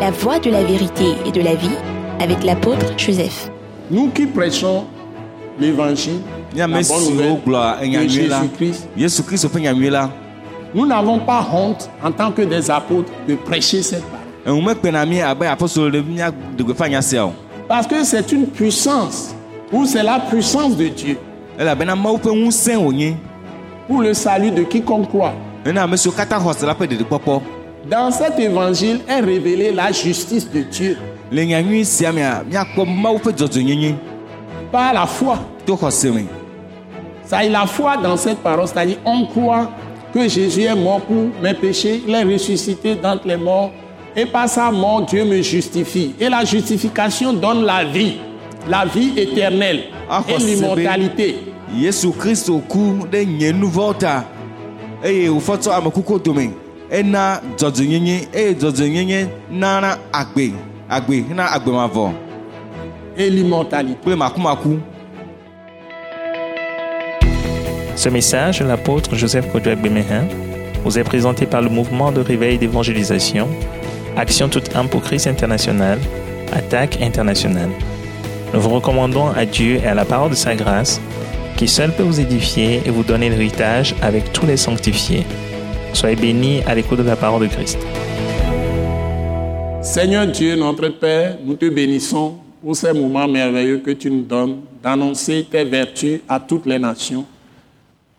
La voie de la vérité et de la vie avec l'apôtre Joseph. Nous qui prêchons l'évangile, la bonne nouvelle de Jésus-Christ, nous n'avons pas honte en tant que des apôtres de prêcher cette parole. Parce que c'est une puissance, ou c'est la puissance de Dieu. Pour le salut de quiconque croit. Dans cet évangile est révélée la justice de Dieu par la foi. Ça est la foi dans cette parole, c'est-à-dire on croit que Jésus est mort pour mes péchés, il est ressuscité d'entre les morts, et par sa mort, Dieu me justifie. Et la justification donne la vie, la vie éternelle Ah, et l'immortalité. Kristo ku ɖe nye nu vɔwo ta eye Ena dzɔdzɔenyenye eye dzɔdzɔenyenye nana agbe, agbe hena agbe mavɔ Et l'immortalité. kple makumaku. Ce message de l'apôtre Joseph Kodouak Bemehin vous est présenté par le mouvement de réveil d'évangélisation, Action toute âme pour Christ international, Attaque internationale. Nous vous recommandons à Dieu et à la parole de sa grâce, qui seul peut vous édifier et vous donner l'héritage avec tous les sanctifiés. Soyez bénis à l'écoute de la parole de Christ. Seigneur Dieu, notre Père, nous te bénissons pour ces moments merveilleux que tu nous donnes d'annoncer tes vertus à toutes les nations.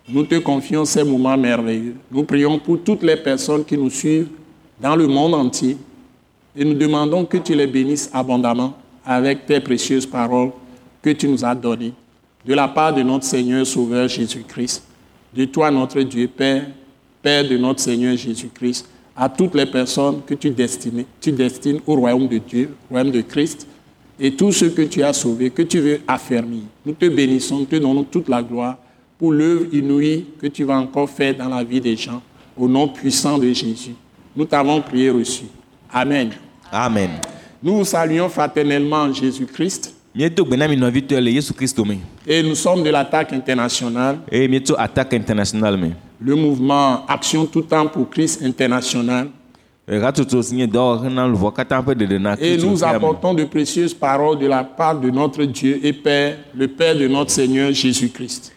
Nous te confions ces moments merveilleux. Nous prions pour toutes les personnes qui nous suivent dans le monde entier et nous demandons que tu les bénisses abondamment avec tes précieuses paroles que tu nous as données de la part de notre Seigneur Sauveur Jésus-Christ, de toi notre Dieu Père, Père de notre Seigneur Jésus-Christ, à toutes les personnes que tu destines, tu destines au royaume de Dieu, au royaume de Christ, et tous ceux que tu as sauvés, que tu veux affermir. Nous te bénissons, nous te donnons toute la gloire pour l'œuvre inouïe que tu vas encore faire dans la vie des gens, au nom puissant de Jésus. Nous t'avons prié reçu. Amen. Amen. Nous vous saluons fraternellement en Jésus-Christ et nous sommes de l'attaque internationale, míetso Attaque International me. Le mouvement Action tout temps pour Christ international. Et nous apportons de précieuses paroles de la part de notre Dieu et Père, le Père de notre Seigneur Jésus-Christ.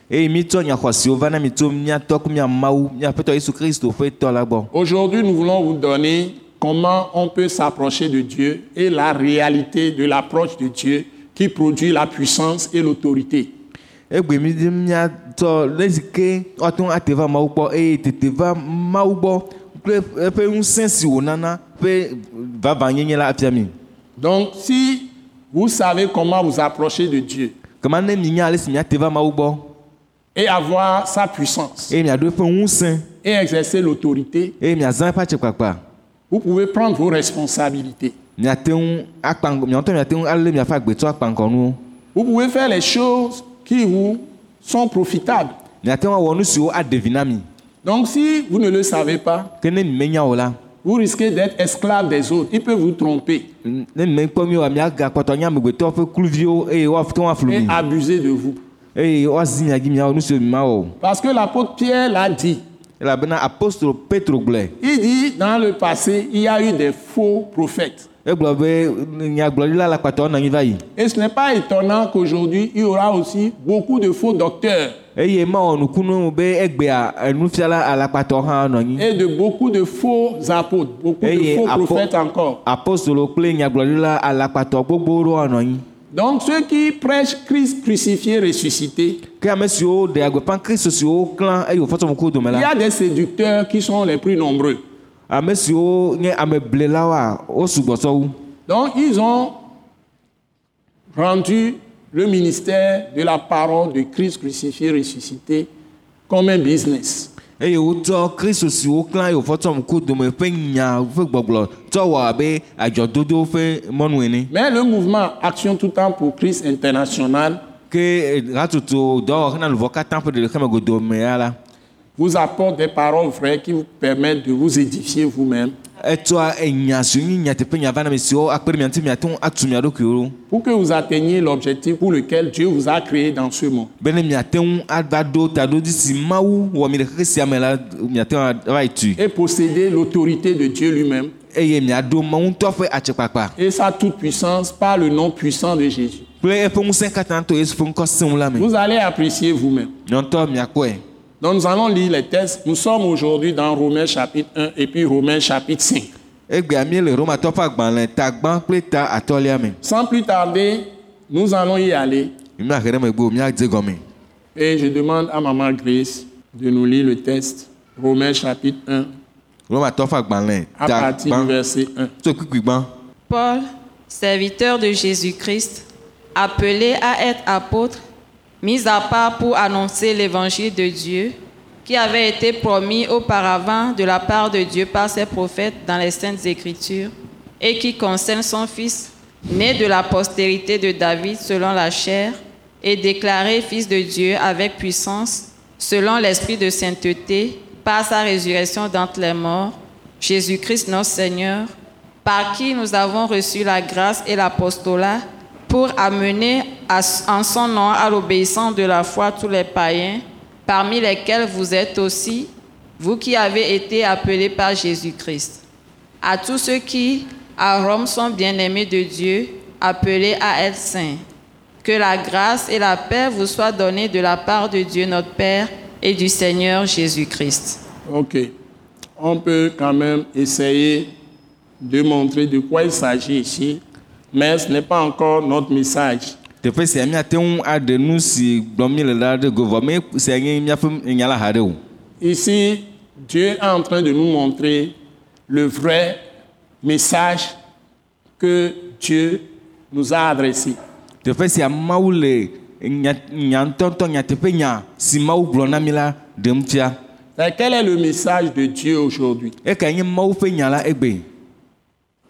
Aujourd'hui, nous voulons vous donner comment on peut s'approcher de Dieu et la réalité de l'approche de Dieu qui produit la puissance et l'autorité. Egbe mi di míatɔ le si ke woate ŋu ate va Mawu gbɔ eye tete va Mawu gbɔ kple eƒe ŋusẽ si wònana ƒe vavãnyenye la afia mi. Donc, si vous savez comment vous approcher de Dieu Kema ne mi nya ale si míate va Mawu gbɔ et avoir sa puissance eye miaɖo eƒe ŋusẽ et exercer l'autorité, eye miazã eƒe atsekpakpa vous pouvez prendre vos responsabilités. miate ŋu akpa miatɔ miate ŋu alé miaƒe agbetsɔ akpaŋkɔnuwo Vous pouvez faire les choses qui vous sont profitables. Donc, si vous ne le savez pas, vous risquez d'être esclave des autres. Ils peuvent vous tromper et abuser de vous. eye woazi mia dzi miawɔ nu siwo mi ma wɔ o Parce que l'apôtre Pierre l'a dit. Il dit, dans le passé, il y a eu des faux prophètes. Et ce n'est pas étonnant qu'aujourd'hui, il y aura aussi beaucoup de faux docteurs et de beaucoup de faux apôtres, beaucoup de faux prophètes encore. Donc ceux qui prêchent Christ crucifié, ressuscité, il y a des séducteurs qui sont les plus nombreux. Donc ils ont rendu le ministère de la parole de Christ crucifié, ressuscité comme un business. Eye wotsɔ kristu siwo klã eye wòfɔtsɔ ŋkuwo dome ƒe nya ƒe gbɔgblɔ. Tsɔ wɔ abe adzɔdodo ƒe mɔnu ene Mais le mouvement Action tout temps pour Christ international ke hatsotso dɔwɔ hena luvɔ katã ƒe ɖeɖexeme godome ya la. vous apporte des paroles vraies qui vous permettent de vous édifier vous-même pour que vous atteigniez l'objectif pour lequel Dieu vous a créé dans ce monde. Et posséder l'autorité de Dieu lui-même et sa toute-puissance par le nom puissant de Jésus. la me Vous allez apprécier vous-même. Donc nous allons lire les textes. Nous sommes aujourd'hui dans Romains chapitre 1 et puis Romains chapitre 5. egbea mi le romatɔ ƒe agbalẽ ta gbã kple ta atɔlia me Sans plus tarder, nous allons y aller. Et je demande à Maman Grace de nous lire le texte. Romains chapitre 1 romatɔ ƒe agbalẽ à partir du verset 1. tso kpikpi gbã Paul, serviteur de Jésus-Christ, appelé à être apôtre, mis à part pour annoncer l'évangile de Dieu, qui avait été promis auparavant de la part de Dieu par ses prophètes dans les saintes écritures, et qui concerne son fils, né de la postérité de David selon la chair, et déclaré fils de Dieu avec puissance, selon l'esprit de sainteté, par sa résurrection d'entre les morts, Jésus-Christ notre Seigneur, par qui nous avons reçu la grâce et l'apostolat pour amener en son nom à l'obéissance de la foi tous les païens, parmi lesquels vous êtes aussi, vous qui avez été appelés par Jésus-Christ. À tous ceux qui, à Rome, sont bien-aimés de Dieu, appelés à être saints. Que la grâce et la paix vous soient données de la part de Dieu notre Père et du Seigneur Jésus-Christ. Ok. On peut quand même essayer de montrer de quoi il s'agit ici, mais ce n'est pas encore notre message. Ici, Dieu est en train de nous montrer le vrai message que Dieu nous a adressé. Quel est le message de Dieu aujourd'hui ekae nye mawu ƒe nya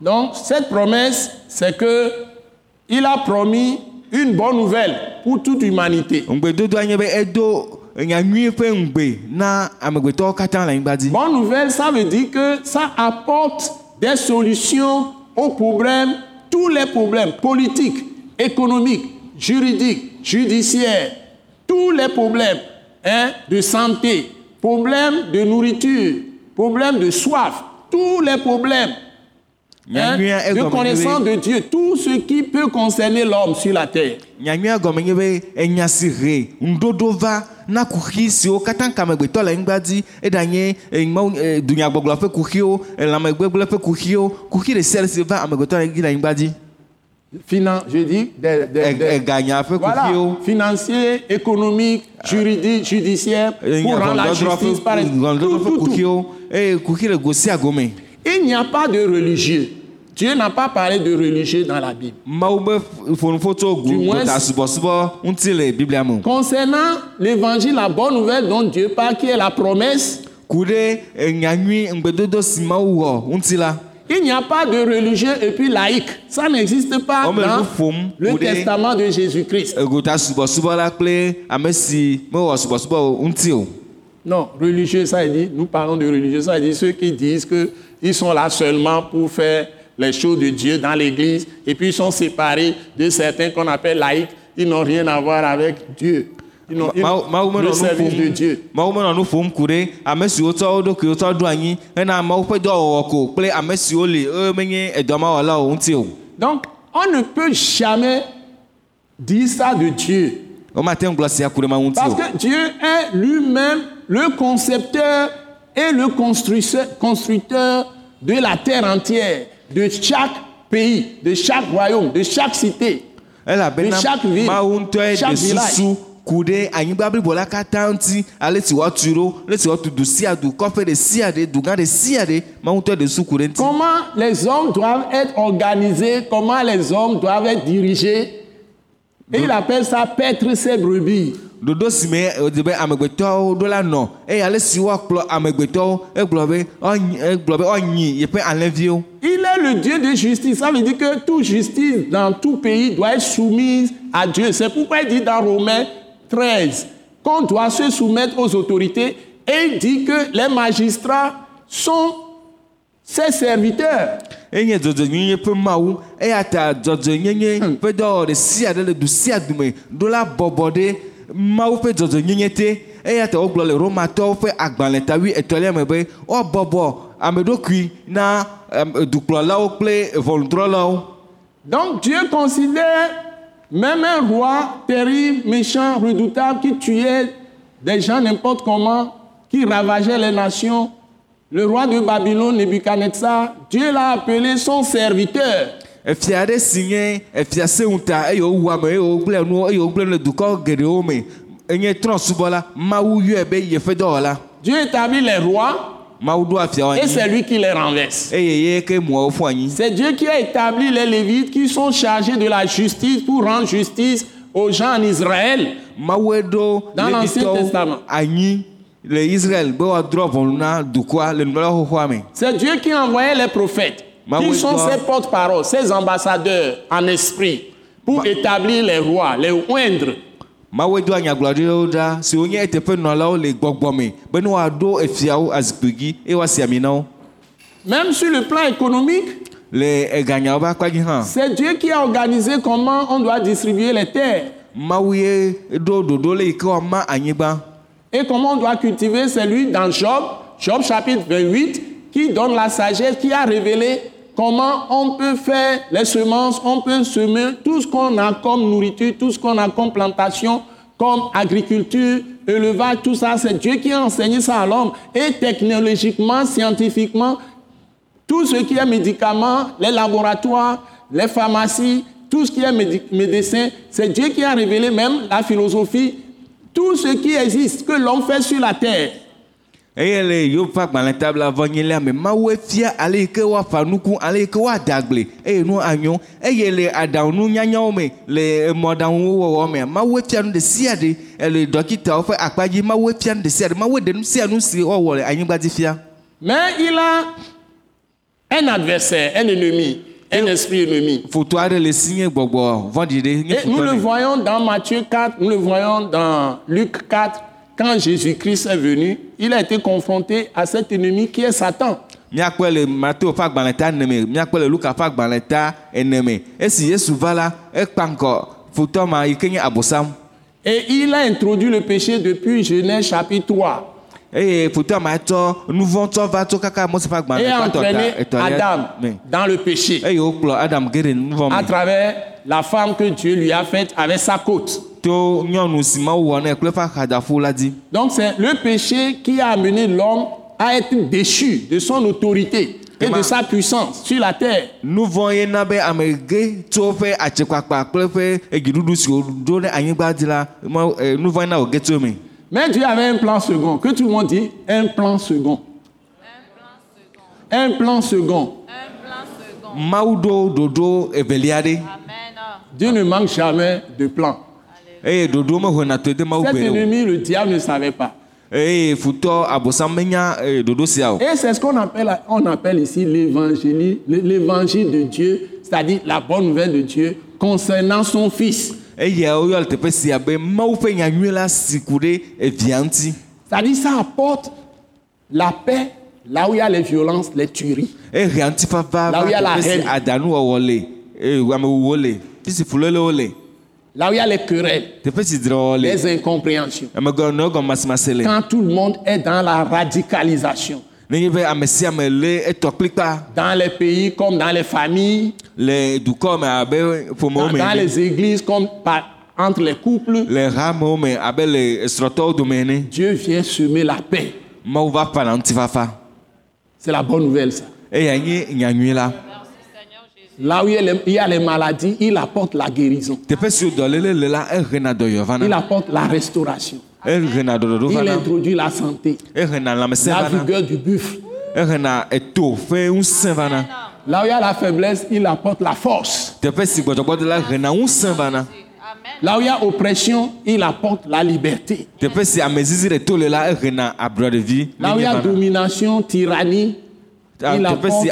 Donc, cette promesse, c'est que il a promis une bonne nouvelle pour toute l'humanité. Bonne nouvelle, ça veut dire que ça apporte des solutions aux problèmes, tous les problèmes politiques, économiques, juridiques, judiciaires, tous les problèmes hein, de santé, problèmes de nourriture, problèmes de soif, tous les problèmes hein, de connaissance de Dieu, tout ce qui peut concerner l'homme sur la terre. eh, Finan, je dis des, des- des- Voilà, kuxiwo financier, économique, juridique, judiciaire, pour rendre la justice, par exemple. Tout, tout, tout. Il n'y a pas de religieux. Dieu n'a pas parlé de religieux dans la Bible. Du moins-. Concernant l'évangile, la bonne nouvelle dont Dieu parle, qui est la promesse, ŋuti la il n'y a pas de religieux et puis laïque. Ça n'existe pas dans le testament de Jésus-Christ. Non, religieux, ça veut dire, nous parlons de religieux, ça veut dire ceux qui disent qu'ils sont là seulement pour faire les choses de Dieu dans l'église et puis ils sont séparés de certains qu'on appelle laïcs. Ils n'ont rien à voir avec Dieu. Ils n'ont le service de Dieu. mawu menɔ nu ƒom ku ɖe ame siwo tsɔ wo ɖokuiwo tsɔ ɖo anyi hena mawu ƒe dɔwɔwɔ ko kple ame siwo li eye menye edɔmawɔlawo ŋuti o Donc, on ne peut jamais dire ça de Dieu. ŋu gblɔ sia ku ɖe ma ŋuti Parce que Dieu est lui-même le concepteur et le constructeur, constructeur de la terre entière, de chaque pays, de chaque royaume, de chaque cité. De chaque ville, chaque de village. susu ku ɖe anyigba blibo la katã ŋuti ale si woatu ɖo ale si woatu du sia du kɔƒe ɖe sia ɖe du gã ɖe sia ɖe mawu ŋutɔe de su ku ɖe ŋuti Comment les hommes doivent être organisés, comment les hommes doivent être dirigés? Et il appelle ça paître ses brebis. Ɖoɖo si me wòdi be amegbetɔwo ɖo la nɔ eye ale si woakplɔ amegbetɔwo egblɔ be egblɔ be woanyi yeƒe alẽviwo Il est le Dieu de justice. Ça veut dire que toute justice dans tout pays doit être soumise à Dieu. C'est pourquoi il dit dans Romains 13 qu'on doit se soumettre aux autorités et il dit que les magistrats sont ses serviteurs. enye dzɔdzɔnyenye ƒe mawu eya ta dzɔdzɔnyenye ƒe dɔwɔ ɖe sia ɖe le du sia du me ɖo la bɔbɔ ɖe mawu ƒe dzɔdzɔnyenye te eya ta wogblɔ le romatɔwo ƒe agbalẽ tawi etɔ̃lia me be woabɔbɔ ameɖokui na dukplɔlawo kple ʋɔnudrɔ̃lawo Donc Dieu considère même un roi terrible, méchant, redoutable, qui tuait des gens n'importe comment, qui ravageait les nations. Le roi de Babylone, Nebuchadnezzar, Dieu l'a appelé son serviteur. Efia aɖe si nye efia seŋuta eye wowu ame eye wogblẽ nuwo eye wogblẽ le dukɔ geɖewo me enye trɔ̃subɔla mawu yɔe be yeƒe dɔwɔla Dieu établit les rois mawu ɖo afiawo et anyi c'est lui qui les renverse. eye ye ke mɔwo ƒu anyi C'est Dieu qui a établi les Lévites qui sont chargés de la justice pour rendre justice aux gens en Israël. Mawu ɖo Testament. anyi le Israel be woadrɔ ʋɔnu na dukɔa le nubabla xoxoa me. C'est Dieu qui a envoyé les prophètes, qui sont ses porte-paroles, ses ambassadeurs en esprit, pour établir les rois, les oindre. Mawu do anyagblɔɖiwo ɖa siwo nye eteƒe nɔlawo le gbɔgbɔ me be ne woaɖo efiawo azikpui dzi eye woasi ami na wo. Même sur le plan économique, Le eganyawo ƒe akpa dzi hã, c'est Dieu qui a organisé comment on doit distribuer les terres Mawu ye ɖo ɖoɖo le yi ke woama anyigba. et comment on doit cultiver. C'est lui dans Job, Job chapitre 28, qui donne la sagesse, qui a révélé comment on peut faire les semences, on peut semer tout ce qu'on a comme nourriture, tout ce qu'on a comme plantation, comme agriculture, élevage, tout ça. C'est Dieu qui a enseigné ça à l'homme. Et technologiquement, scientifiquement, tout ce qui est médicaments, les laboratoires, les pharmacies, tout ce qui est médecin, c'est Dieu qui a révélé même la philosophie, tout ce qui existe, que l'homme fait sur la terre. Eye le ƒe vɔnyilia me Mawu fia ale yi ke woafa nuku ale yi ke woada gble. Eye nu anyo eye le aɖaŋu nyanyawo me le wɔwɔ mea fia nu ɖe sia ɖe le dɔkitawo ƒe akpadzi Mawu fia nu ɖe sia ɖe Mawu ɖe nu sia nu si wɔwɔ le anyigba dzi fia. Mais il a un adversaire, un ennemi, un esprit ennemi. foto aɖe le si nye gbɔgbɔ vɔ̃ɖi ɖe nous le voyons dans Matthieu 4, nous le voyons dans Luc 4, quand Jésus-Christ est venu, il a été confronté à cet ennemi qui est Satan. míakpɔ le mateo ƒe agbalẽ ta ene me míakpɔ le luka ƒe agbalẽ ta ene me esi yesu va la ekpa ŋkɔ fotoa ma yi ke nye abosam Et il a introduit le péché depuis Genèse chapitre 3. eye fotoa ma va tso kaka mose ƒe agbalẽ Adam dans le péché. Eye wokplɔ adam à travers la femme que Dieu lui a faite avec sa côte. Donc c'est le péché qui a amené l'homme à être déchu de son autorité et de sa puissance sur la terre. Mais Dieu avait un plan second, que tout le monde dit, un plan second. Un plan second. ɖoɖo evelia ɖe Dieu ne manque jamais de plan. Ɖe o ennemi, le diable ne savait pas. eh, o Et c'est ce qu'on appelle, on appelle ici l'évangile, l'évangile de Dieu, c'est-à-dire la bonne nouvelle de Dieu concernant son fils. ŋuti C'est-à-dire ça apporte la paix là où il y a les violences, les tueries. Là où il y a la haine. Là où il y a les querelles, les incompréhensions. Quand tout le monde est dans la radicalisation, dans les pays comme dans les familles, dans, les églises comme par- entre les couples, Dieu vient semer la paix. C'est la bonne nouvelle ça. eya nye nyanyui la Là où il y a les, maladies, il apporte la guérison. Il apporte la restauration. Il introduit la santé, la vigueur du buffle. Là où il y a la faiblesse, il apporte la force. Là où il y a oppression, il apporte la liberté. Là où il y a domination, tyrannie, Ah, il apporte,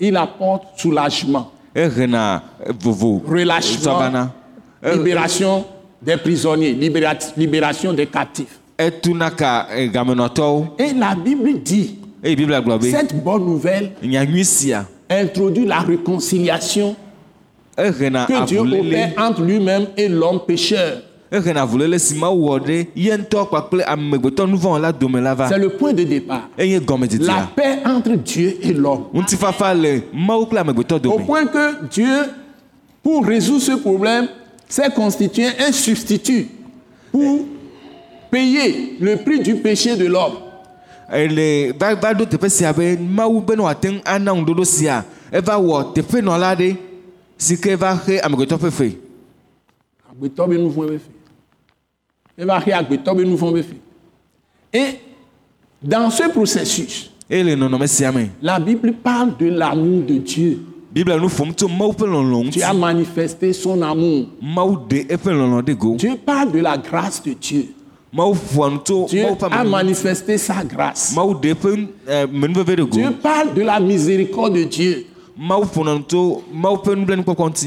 il apporte soulagement, eh, relâchement, Eh, libération des prisonniers, libéra- libération des captifs. eh, Et la Bible dit, cette bonne nouvelle introduit la réconciliation que Dieu opère entre lui-même et l'homme pécheur. Ehena avulele si ma wɔ ɖe ye ŋutɔ kpakple amegbetɔ nu vɔ̃ la dome la va C'est le point de départ. eye La paix entre Dieu et l'homme. ŋutifafa le mawu kple amegbetɔ Au point que Dieu, pour résoudre ce problème, s'est constitué un substitut pour payer le prix du péché de l'homme. ele va va ɖo teƒe sia be mawu be ne wòate ŋu ana ŋuɖoɖo sia eva wɔ teƒenɔla ɖe si ke va xe amegbetɔ ƒe fe Agbetɔ be nu vɔ̃ be fe. Vɔ̃ be fe. Et dans ce processus, la Bible parle de l'amour de Dieu. biblia nu ƒom tso mawu ƒe lɔlɔ Dieu ŋuti a manifesté son amour. Dieu parle de la grâce de Dieu. Dieu a manifesté sa grâce. ɖe Dieu parle de la miséricorde de Dieu.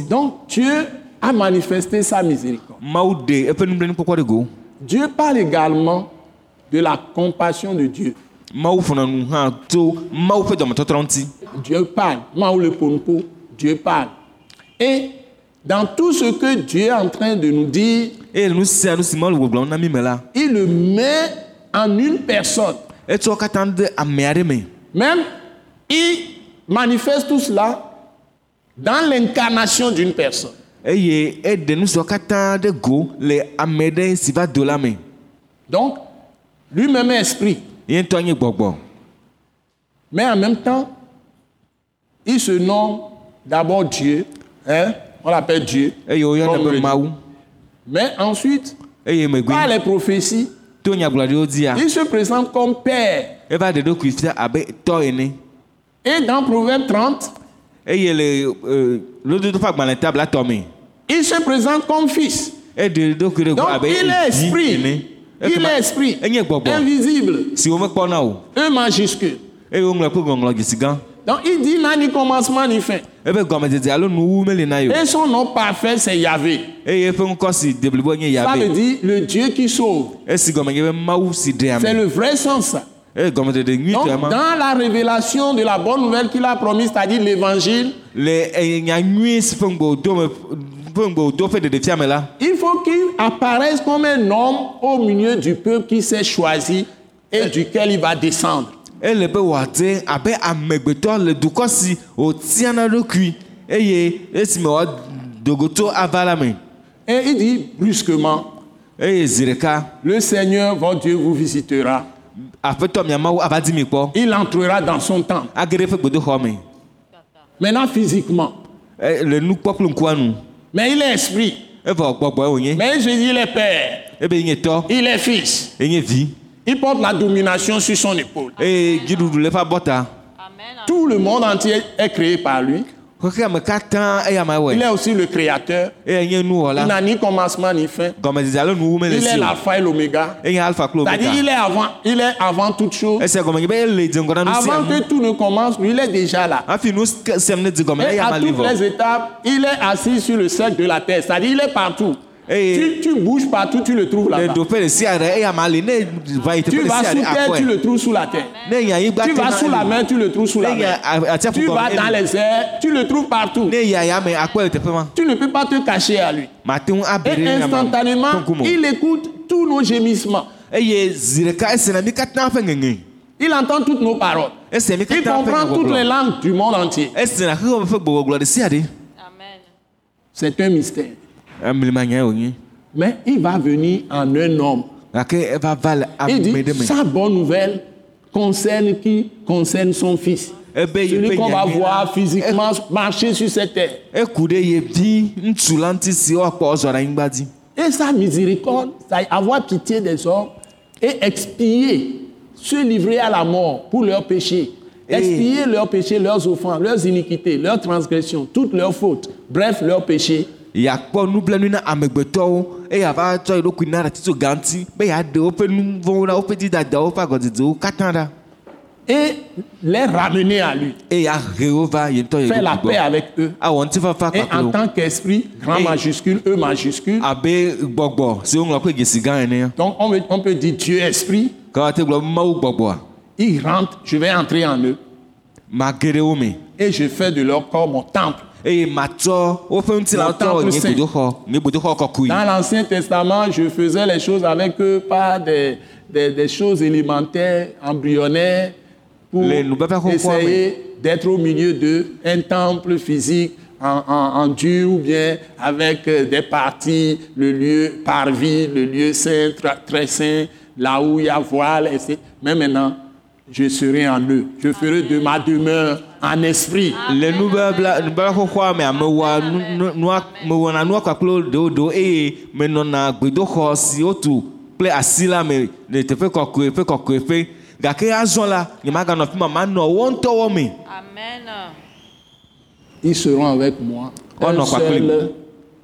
Donc Dieu a manifesté sa miséricorde. Dieu parle également de la compassion de Dieu. Dieu parle. Dieu parle. Et dans tout ce que Dieu est en train de nous dire, la il le met en une personne. me Même, il manifeste tout cela dans l'incarnation d'une personne. Eye eɖe nu siwo katã ɖe go le ame ɖe si va do la me Donc, lui-même est esprit. ye ŋutɔ nye gbɔgbɔ Mais en même temps, il se nomme d'abord Dieu. Hein? On l'appelle Dieu. eye Comme be mawu Mais ensuite, eye megbe par les prophéties, to nyagblɔɖiwo dzia il se présente comme Père. eva ɖe ɖokui fia abe tɔ ene Et dans Proverbe 30, eye le euh, lododo ƒe agbalẽ tabla tɔ me il se présente comme Fils. eɖe ɖokui ɖe go Donc, abe il est esprit. Il est esprit. Invisible. Un majuscule. Donc, il dit n'a ni commencement ni fin. o Et son nom parfait, c'est Yahvé. Ça veut dire le Dieu qui sauve. C'est le vrai sens. Donc, dans la révélation de la bonne nouvelle qu'il a promise, c'est-à-dire l'évangile, le il faut qu'il apparaisse comme un homme au milieu du peuple qui s'est choisi et duquel il va descendre. le Et il dit brusquement, le Seigneur, votre Dieu, vous visitera. Il entrera dans son temple. age ɖe eƒe gbedoxɔ me Maintenant, physiquement. Mais il est esprit. gbɔgbɔe wònye Mais Jésus, il est père. tɔ Il est fils. Il porte la domination sur son épaule. eƒe abɔta Tout le monde entier est créé par lui. Ma Il est aussi le créateur. nye Il n'a ni commencement ni fin. Il est o l'alpha et l'oméga. C'est-à-dire, il est avant, il est avant toute chose. esia gɔme nye be ele dze ŋgɔ na nu sia Avant que tout ne commence, il est déjà là. Et à toutes les étapes, il est assis sur le cercle de la terre. C'est-à-dire, il est partout. Tu, tu bouges partout, tu le trouves là-bas. Tu vas sous terre, tu le trouves sous la terre. Tu vas sous la mer, tu le trouves sous la mer. Tu vas dans les airs, tu le trouves partout. Tu ne peux pas te cacher à lui. Et instantanément, il écoute tous nos gémissements. Il entend toutes nos paroles. Il comprend toutes les langues du monde entier. Amen. C'est un mystère. Mais il va venir en un homme. Il dit, sa bonne nouvelle concerne qui? Concerne son fils. ebe yi Celui qu'on va voir physiquement marcher sur cette terre. anyigba dzi Et sa miséricorde, c'est avoir pitié des hommes et expier, se livrer à la mort pour leurs péchés. Expier leurs péchés, leurs offenses, leurs iniquités, leurs transgressions, toutes leurs fautes, bref, leurs péchés. Yeakpɔ nublanui na amegbetɔwo eye ava tsɔ eɖokui na ɖatitso gã ŋuti be yeaɖe woƒe nu vɔ̃wo ɖa woƒe dzidadawo woƒe agɔdzidziwo katã ɖa et les ramener à lui. ŋutɔ Faire la paix avec eux. ŋutifafa Et en tant qu'esprit, grand Et- majuscule, E majuscule. gã ene Donc on, veut- on peut dire Dieu esprit. Il rentre, je vais entrer en eux. Et je fais de leur corps mon temple. Eye matsɔ woƒe nye gbedoxɔ gbedoxɔ kɔkɔe Dans l'Ancien Testament, je faisais les choses avec eux par des, des, des choses élémentaires, embryonnaires, pour essayer d'être au milieu d'un temple physique en, en, en dur ou bien avec euh, des parties, le lieu parvis, le lieu saint, très saint, là où il y a voile. etc. Mais maintenant, je serai en eux. Je ferai de ma demeure en esprit. le nubabla nubabla xoxoa me amewɔa nu nu nua mewɔna nua kpakple wo ɖewoɖewo eye menɔna gbedoxɔ si wotu kple asi la me le teƒe kɔkɔe ƒe kɔkɔeƒe gake azɔ la nyemaganɔ afi ma manɔ wo ŋutɔwo me Amen. Ils seront avec moi.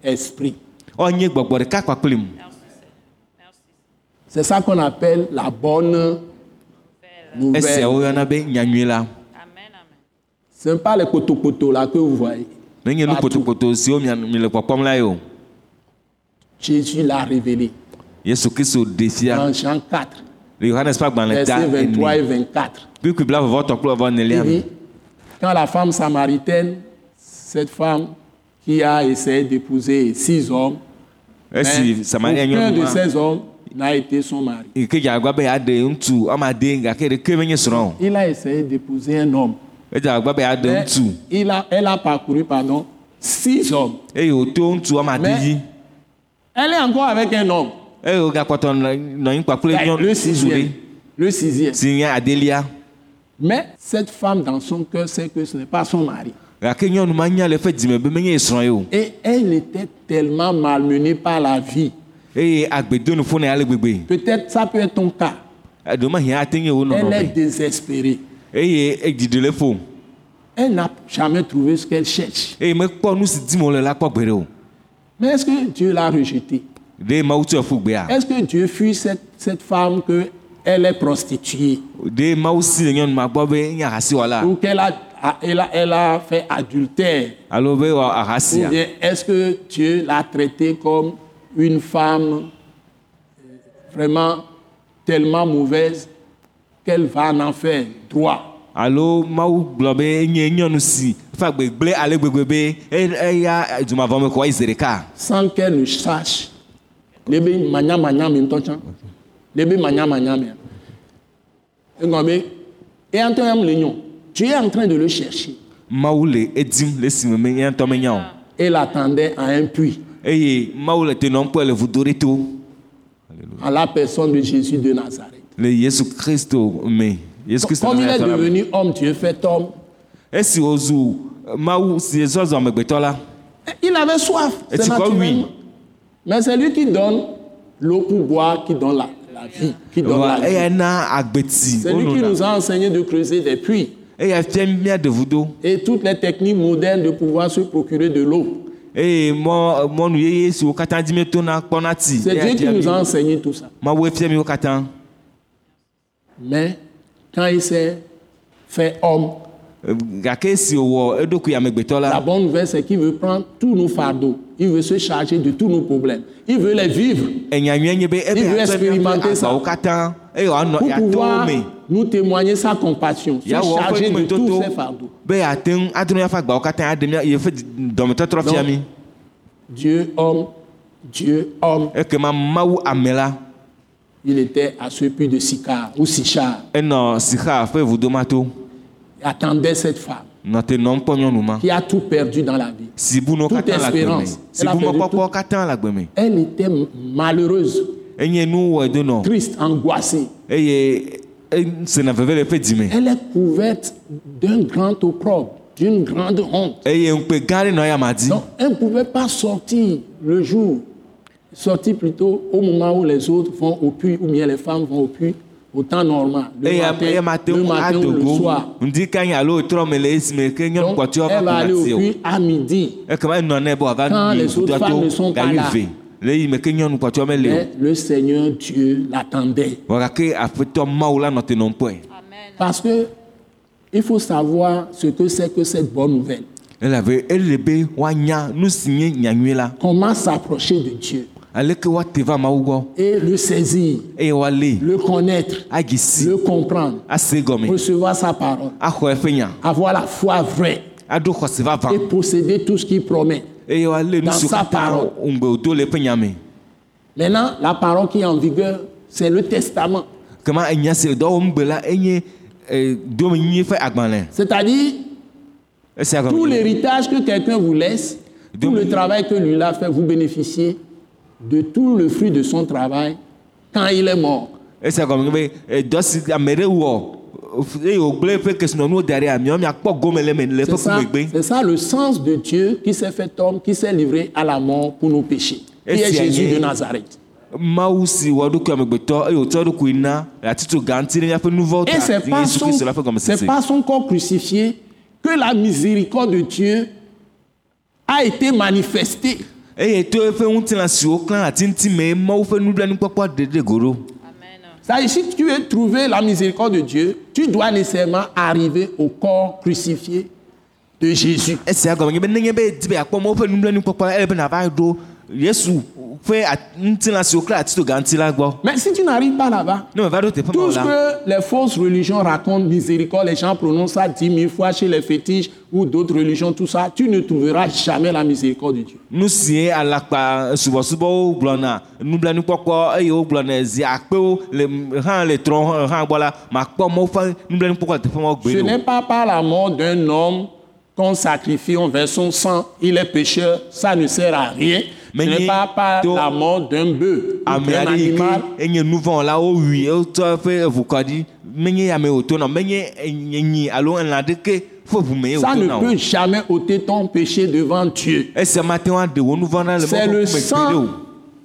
Esprit. ɔnye gbɔgbɔ ɖeka kpakplim C'est ça qu'on appelle la bonne nouvelle. esiawo yɔna be nyanyui la Amen. Amen. Ce n'est pas les potopoto là que vous voyez. Partout. Jésus l'a révélé dans Jean 4, le yohanes ƒe agbalẽ ta versets 23 et ene 24. kpikpi bla vɔvɔtɔ kple vɔvɔ nelia Il dit, quand la femme samaritaine, cette femme qui a essayé d'épouser six hommes, mais aucun de ma ces hommes n'a été son mari. Il a essayé d'épouser un homme. Mais il a, elle a parcouru pardon, six hommes. Mais- Elle est encore avec un homme. Le sixième. Le sixième. Mais cette femme, dans son cœur, sait que ce n'est pas son mari. Et elle était tellement malmenée par la vie. Peut-être ça peut être ton cas. wo Elle est désespérée. Elle n'a jamais trouvé ce qu'elle cherche. o Mais est-ce que Dieu l'a rejetée? Est-ce que Dieu fuit cette, cette femme qu'elle est prostituée? Ou qu'elle a, elle a, elle a fait adultère? Ou bien est-ce que Dieu l'a traitée comme une femme vraiment tellement mauvaise qu'elle va en enfer droit. Alo mawu gblɔ be enye nyɔnu si. Eƒe agbe gblẽ ale gbegbe be. E- eya dzomavɔ me kɔ zi ɖeka sans qu'elle ne sache. Lebe manyamanyame ŋutɔ tsã lebe manyamanyame egɔme be eya ŋutɔ le nyo Dieu est en train de le chercher. Mawu le edim le esime me ya ŋutɔ o elle attendait à un puits eye mawu le tenɔm kpɔe le vudo ɖe to. À la personne de Jésus de Nazareth. Le yesu kristo me yesu kristo comme il est devenu homme Dieu fait homme. Esi wòzu mawu si zɔzɔ amegbetɔ la Il avait soif, Et crois, naturel. oui? Mais c'est lui qui donne l'eau pour boire, qui donne la, la vie, qui donne la vie. eya na agbeti. C'est lui qui wonona nous a enseigné de creuser des puits. Vudo. Et toutes les techniques modernes de pouvoir se procurer de l'eau. C'est Dieu qui fia nous a enseigné tout ça. Mais quand il s'est fait homme, eɖokui amegbetɔ la bonne nouvelle, c'est qu'il veut prendre tous nos fardeaux. Il veut se charger de tous nos problèmes. Il veut les vivre ebe Il veut expérimenter ça. pour pouvoir nous témoigner sa compassion, se charger de tous ces fardeaux. Donc, Dieu homme, Dieu homme, il était à ce puits de Sicar ou Sichar. Il attendait cette femme qui a tout perdu dans la vie. Toute espérance. Elle a perdu tout. était malheureuse, triste, angoissée. Le Elle est couverte d'un grand opprobre, d'une grande honte. Donc, elle ne pouvait pas sortir le jour, sortir plutôt au moment où les autres vont au puits, ou bien les femmes vont au puits au temps normal, le eya matin, eya mate le matin ou le soir. le Donc, elle va aller au puits à midi. Quand les autres femmes ne sont pas là. Mais le Seigneur Dieu l'attendait. Parce que il faut savoir ce que c'est que cette bonne nouvelle. Comment s'approcher de Dieu? Et le saisir, le. Connaître, le comprendre, recevoir sa parole, avoir la foi vraie. Et posséder tout ce qu'il promet. Nu Dans sa parole. Maintenant, la parole qui est en vigueur, c'est le testament. eh, C'est-à-dire, esia tout l'héritage que quelqu'un vous laisse, tout le travail que lui a fait, vous bénéficiez de tout le fruit de son travail quand il est mort. Esia gɔme nye be eh, dɔ si ame ɖe wɔ eye wògblẽ eƒe kesinɔnuwo da ɖe amiawo miakpɔ gome le me le C'est eƒe ça, kumegbe c'est ça le sens de Dieu qui s'est fait homme, qui s'est livré à la mort pour nos péchés. Qui Et est Jésus de Nazareth. mawu si wɔ ɖokui amegbetɔ eye wòtsɔ eɖokui na le atitso gã ŋuti ɖe míaƒe nu vɔwo Et ta c'est pas, son, Kristo la ƒe c'est gɔmesese pas son corps crucifié que la miséricorde de Dieu a été manifestée. eye to eƒe ŋutilã siwo klã le ati ŋuti mee mawu ƒe nublanuikpɔkpɔ ɖe ɖe go ɖo Si tu veux trouver la miséricorde de Dieu, tu dois nécessairement arriver au corps crucifié de Jésus. La yesu la gbɔ. Mais si tu n'arrives pas là-bas, ɖo teƒe tout ce la que les fausses religions racontent, miséricorde, les gens prononcent ça dix mille fois chez les fétiches ou d'autres religions, tout ça, tu ne trouveras jamais la miséricorde de Dieu. nu sie alakpa subɔsubɔwo gblɔna nublanuikpɔkpɔ eye wogblɔna zi akpewo le hã le trɔ hã gbɔ la makpɔ mawu ƒe nublanuikpɔkpɔ le teƒe mawo Ce gbe n'est o pas par la mort d'un homme qu'on sacrifie, on verse son sang, il est pécheur, ça ne sert à rien. Ce n'est pas par la mort d'un bœuf ou d'un animal. Ça ne peut jamais ôter ton péché devant Dieu. C'est le sang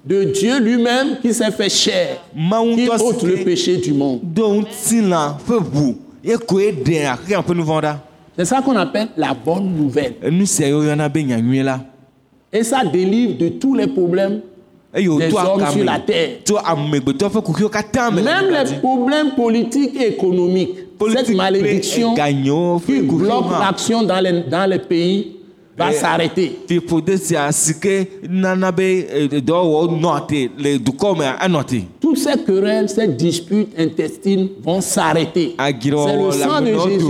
de Dieu lui-même qui s'est fait chair, qui ôte le péché du monde. C'est ça qu'on appelle la bonne nouvelle. Et ça délivre de tous les problèmes, eye Des hommes sur la terre. même les problèmes politiques et économiques. Cette malédiction qui bloque l'action dans les, dans les pays va Eh, s'arrêter. eh, te Toutes ces querelles, ces disputes intestines vont s'arrêter. C'est le sang de Jésus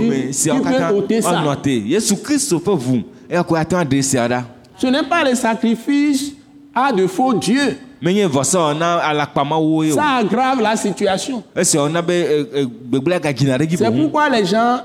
qui peut ôter ça. Ce n'est pas les sacrifices à de faux dieux. Ça aggrave la situation. eh, C'est boŋ pourquoi les gens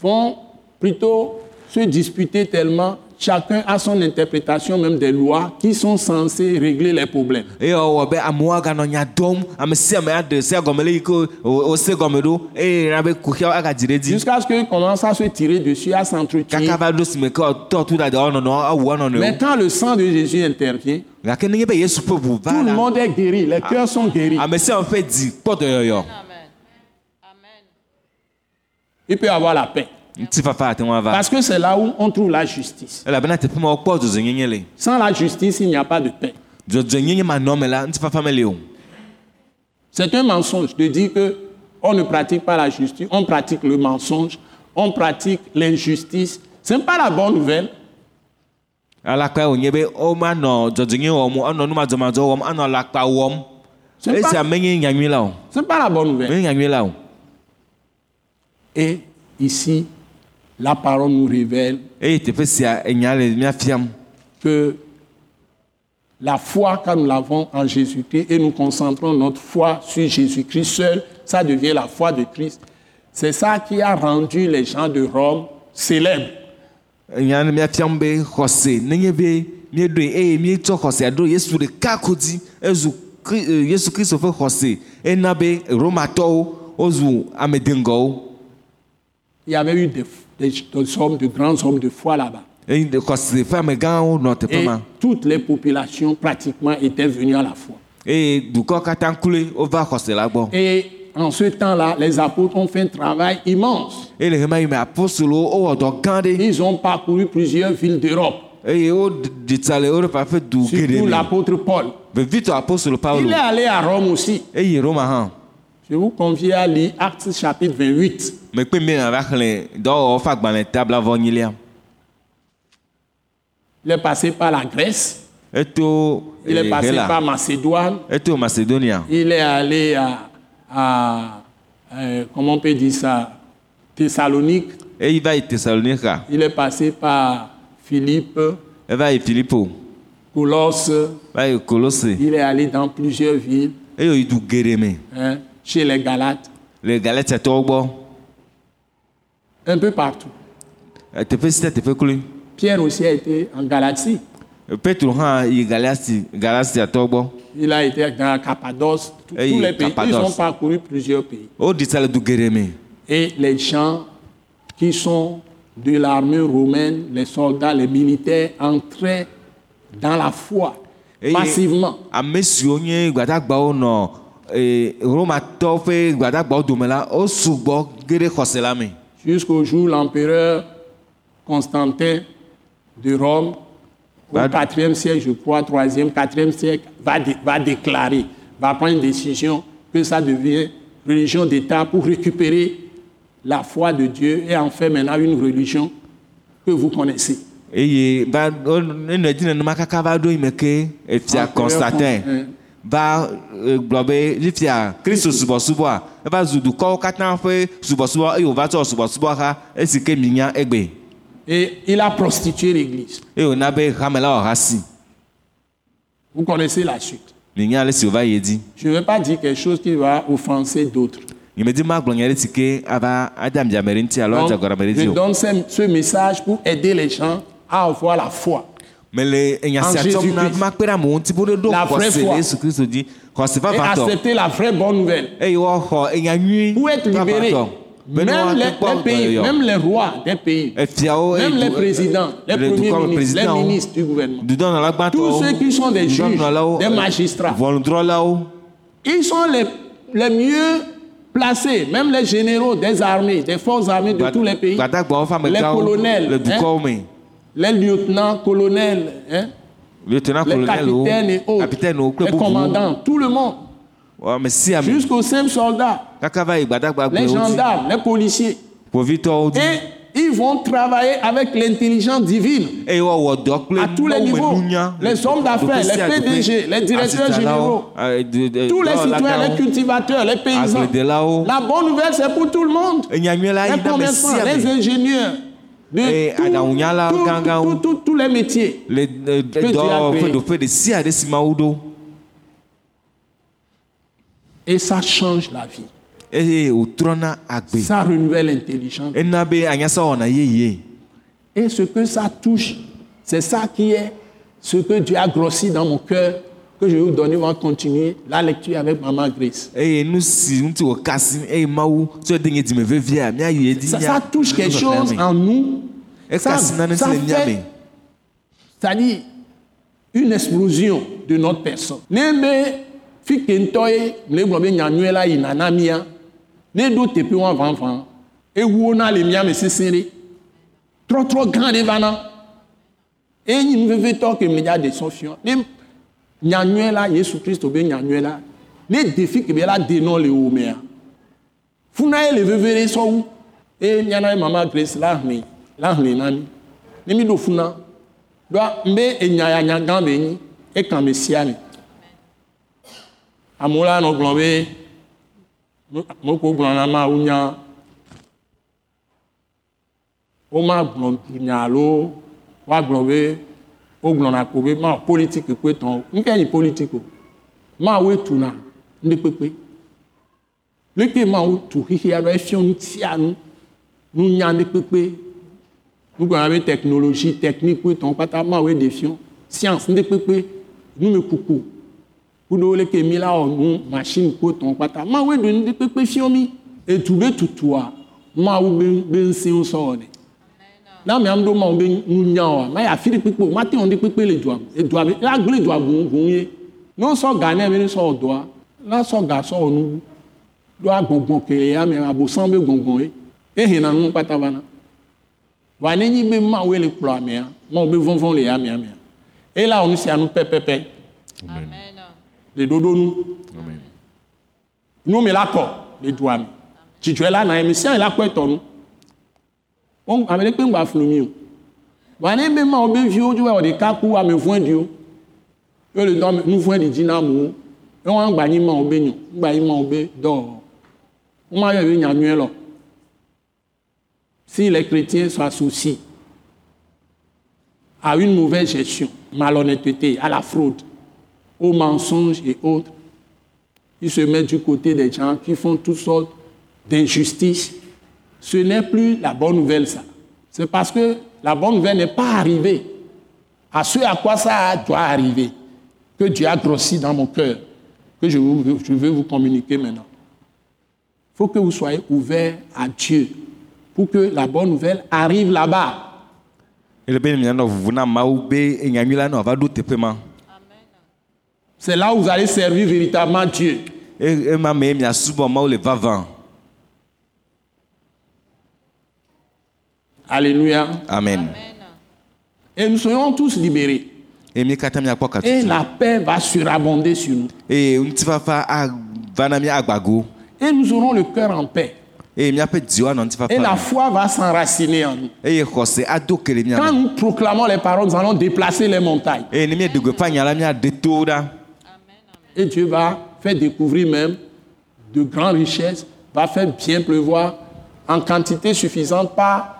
vont plutôt se disputer tellement. Chacun a son interprétation même des lois qui sont censées régler les problèmes. eye wɔwɔ be amewo aganɔ nya dɔm ame sia ame aɖe sia gɔme le yi ke wo- wose gɔme ɖo eye na be kuxiawo agadzi ɖe dzi Jusqu'à ce qu'ils commencent à se tirer dessus, à s'entretuer. Mais quand le sang de Jésus intervient, tout le monde est guéri, les cœurs sont guéris. dɔyɔyɔ Il peut avoir la paix. Parce que c'est là où on trouve la justice. Sans la justice, il n'y a pas de paix. C'est un mensonge de dire que on ne pratique pas la justice, on pratique le mensonge, on pratique l'injustice. Ce n'est pas la bonne nouvelle. Ce n'est esia pas, pas la bonne nouvelle. Et ici, la parole nous révèle que la foi, quand nous l'avons en Jésus-Christ et nous concentrons notre foi sur Jésus-Christ seul, ça devient la foi de Christ. C'est ça qui a rendu les gens de Rome célèbres. Il y avait eu des, des- des hommes, de grands hommes de foi là-bas. Et toutes les populations pratiquement étaient venues à la foi. Et En ce temps-là, les apôtres ont fait un travail immense. ɖe Ils ont parcouru plusieurs villes d'Europe, surtout l'apôtre Paul. Il est allé à Rome aussi. Je vous convie à lire Actes chapitre 28. mekpe mi nava xlẽ dɔwɔwɔ ƒe agbalẽ tabla vɔ nyilia Il est passé par la Grèce, il est passé par Macédoine, il est allé à, à, euh, comment on peut dire ça, Thessalonique, eye va yi Thessalonika il est passé par Philippe, Colosse, va yi Kolose il est allé dans plusieurs villes, hein, chez les Galates, le Galatiatɔwo gbɔ un peu partout. Kloe Pierre aussi a été en Galatie. Galatiatɔwo gbɔ Il a été dans la Cappadoce, tous les pays. Ils ont parcouru plusieurs pays. Et les gens qui sont de l'armée romaine, les soldats, les militaires, entraient dans la foi Et- massivement. ame siwo nye gbadagbawo nɔ Romatɔwo ƒe gbadagbawo dome la wo sugbɔ ge ɖe xɔse la me Jusqu'au jour où l'empereur Constantin de Rome, au Va- 4e siècle, je crois, 3e, 4e siècle, va, dé- va déclarer, va prendre une décision que ça devient religion d'État pour récupérer la foi de Dieu et en faire maintenant une religion que vous connaissez. eye va wo- enɔ edzi nenema kaka va ɖo yi me ke efia Empereur Constantin Con-. Va eh, gblɔ be fifia Kristo subɔsubɔa eva zu dukɔwo katã ƒe subɔsubɔ eye wòva tsɔ subɔsubɔ xa esi ke minya egbe Et il a prostitué l'Église. eye wòna be hame la wɔ ha si Vous connaissez la suite. minya ale si wòva yi edzi Je ne vais pas dire quelque chose qui va offenser d'autres. nyemedi magblɔ nya ɖe si ke ava ade amidzame ɖe ŋuti alo adze Donc, agɔɖame ɖe je dzi o donne ce, ce message pour aider les gens à avoir la foi. Mele enya En Jésus-Christ. La vraie foi. dzi xɔse Et accepter la vraie bonne nouvelle. Pour être libéré. Même les, les pays, même les rois des pays, même les présidents, les le premiers ministres, les ministres du gouvernement. Tous ceux qui sont des juges, des magistrats. Ils sont les, les mieux placés, même les généraux des armées, des forces armées de tous les pays, les colonels, le hein, les lieutenants, colonels, hein, lieutenant les capitaines et autres, les commandants, tout le monde, jusqu'aux simples soldats, les gendarmes, les policiers. Et ils vont travailler avec l'intelligence divine. À tous les niveaux. Les hommes d'affaires, les. PDG, les directeurs généraux, de- tous les citoyens, les cultivateurs, les paysans. La bonne nouvelle, c'est pour tout le monde. Les commerçants, les ingénieurs, Et tous les métiers. Et ça change la vie. agbe Ça renouvelle l'intelligence. anyasa yeye Et ce que ça touche, c'est ça qui est ce que Dieu a grossi dans mon cœur, que je vais vous donner. On va continuer la lecture avec Maman Grace. Ça, ça touche quelque chose en nous. Ça, ça le fait, c'est-à-dire une explosion de notre personne. Ne be fi kentɔ ye le gblɔ be nyanyue la yina na mía, ne ɖo teƒe wɔn vavã, ewuwo na le mía me sesẽ ɖe, trɔtrɔ gã ɖe va na. Eye nyi nuvevetɔ ke dza de sɔfiɔ. Ne nyanyue la Yesu Kristo be nyanyue la, ne de fi ke be la de nɔ le wo mea, funa ye le veve ɖe sɔwu eye miana ye mama grace la hlẽ la hlẽ na mi ne mi ɖo funa. Ɖoa n be enyayanya gã be nyi eka me sia me amewo la nɔ gblɔ be mo ko gblɔna mawu nya. Woma gblɔ nya alo woagblɔ be wogblɔna ko be ma politiki koe tɔn nke yi politiki o mawoe tuna ŋɖe kpekpe leke mawo tu xixia ɖo efiɔ nu tia nu nunya ɖe kpekpe nugblɔna be technologie technique koe tɔn kpata mawoe ɖe fiɔ science ŋɖe kpekpe numekuku kuɖo leke mi la wɔ nu machine koe tɔn kpata mawoe ɖe ŋɖe kpekpe fiɔ mi etu be tutua mawu be be sɔ wɔ nɛ na mi am ɖo mawo be nunya wa ma yi afi ɖe kpekpe o ma te wɔn ɖe kpekpe le dua me edua be la gble dua ʋu ʋu ye ne wosɔ ga nɛ be ne sɔ wɔ dɔa la sɔ ga sɔ wɔ nu ɖo agbɔgbɔ ke le yame abosãn be gbɔgbɔ ye ehena nu kpata vana wa ne nyi be mawoe le kplɔ amea mawo be vɔvɔ le yamea mea ela wɔ nu sia nu pɛpɛpɛ Amen. le ɖoɖo nu. Nu mi la kɔ le dua me dzidzɔe la na ye mi sia la kɔ etɔ nu Ɖe kpe ŋgba flu mi o si les chrétiens s'associent à une mauvaise gestion malhonnêteté à la fraude aux mensonges et autres. Ils se mettent du côté des gens qui font toutes sortes d'injustices. Ce n'est plus la bonne nouvelle, ça. C'est parce que la bonne nouvelle n'est pas arrivée à ce à quoi ça doit arriver, que Dieu a grossi dans mon cœur, que je, vous- je veux vous communiquer maintenant. Il faut que vous soyez ouverts à Dieu pour que la bonne nouvelle arrive là-bas. C'est là où vous allez servir véritablement Dieu. E- ema mee miasubɔ mawu le vavã Alléluia. amen Et nous serons tous libérés. Et la paix va surabonder sur nous. Et nous aurons le cœur en paix. Et la foi va s'enraciner en nous. Quand nous proclamons les paroles, nous allons déplacer les montagnes. Et Dieu va faire découvrir même de grandes richesses, va faire bien pleuvoir en quantité suffisante, pas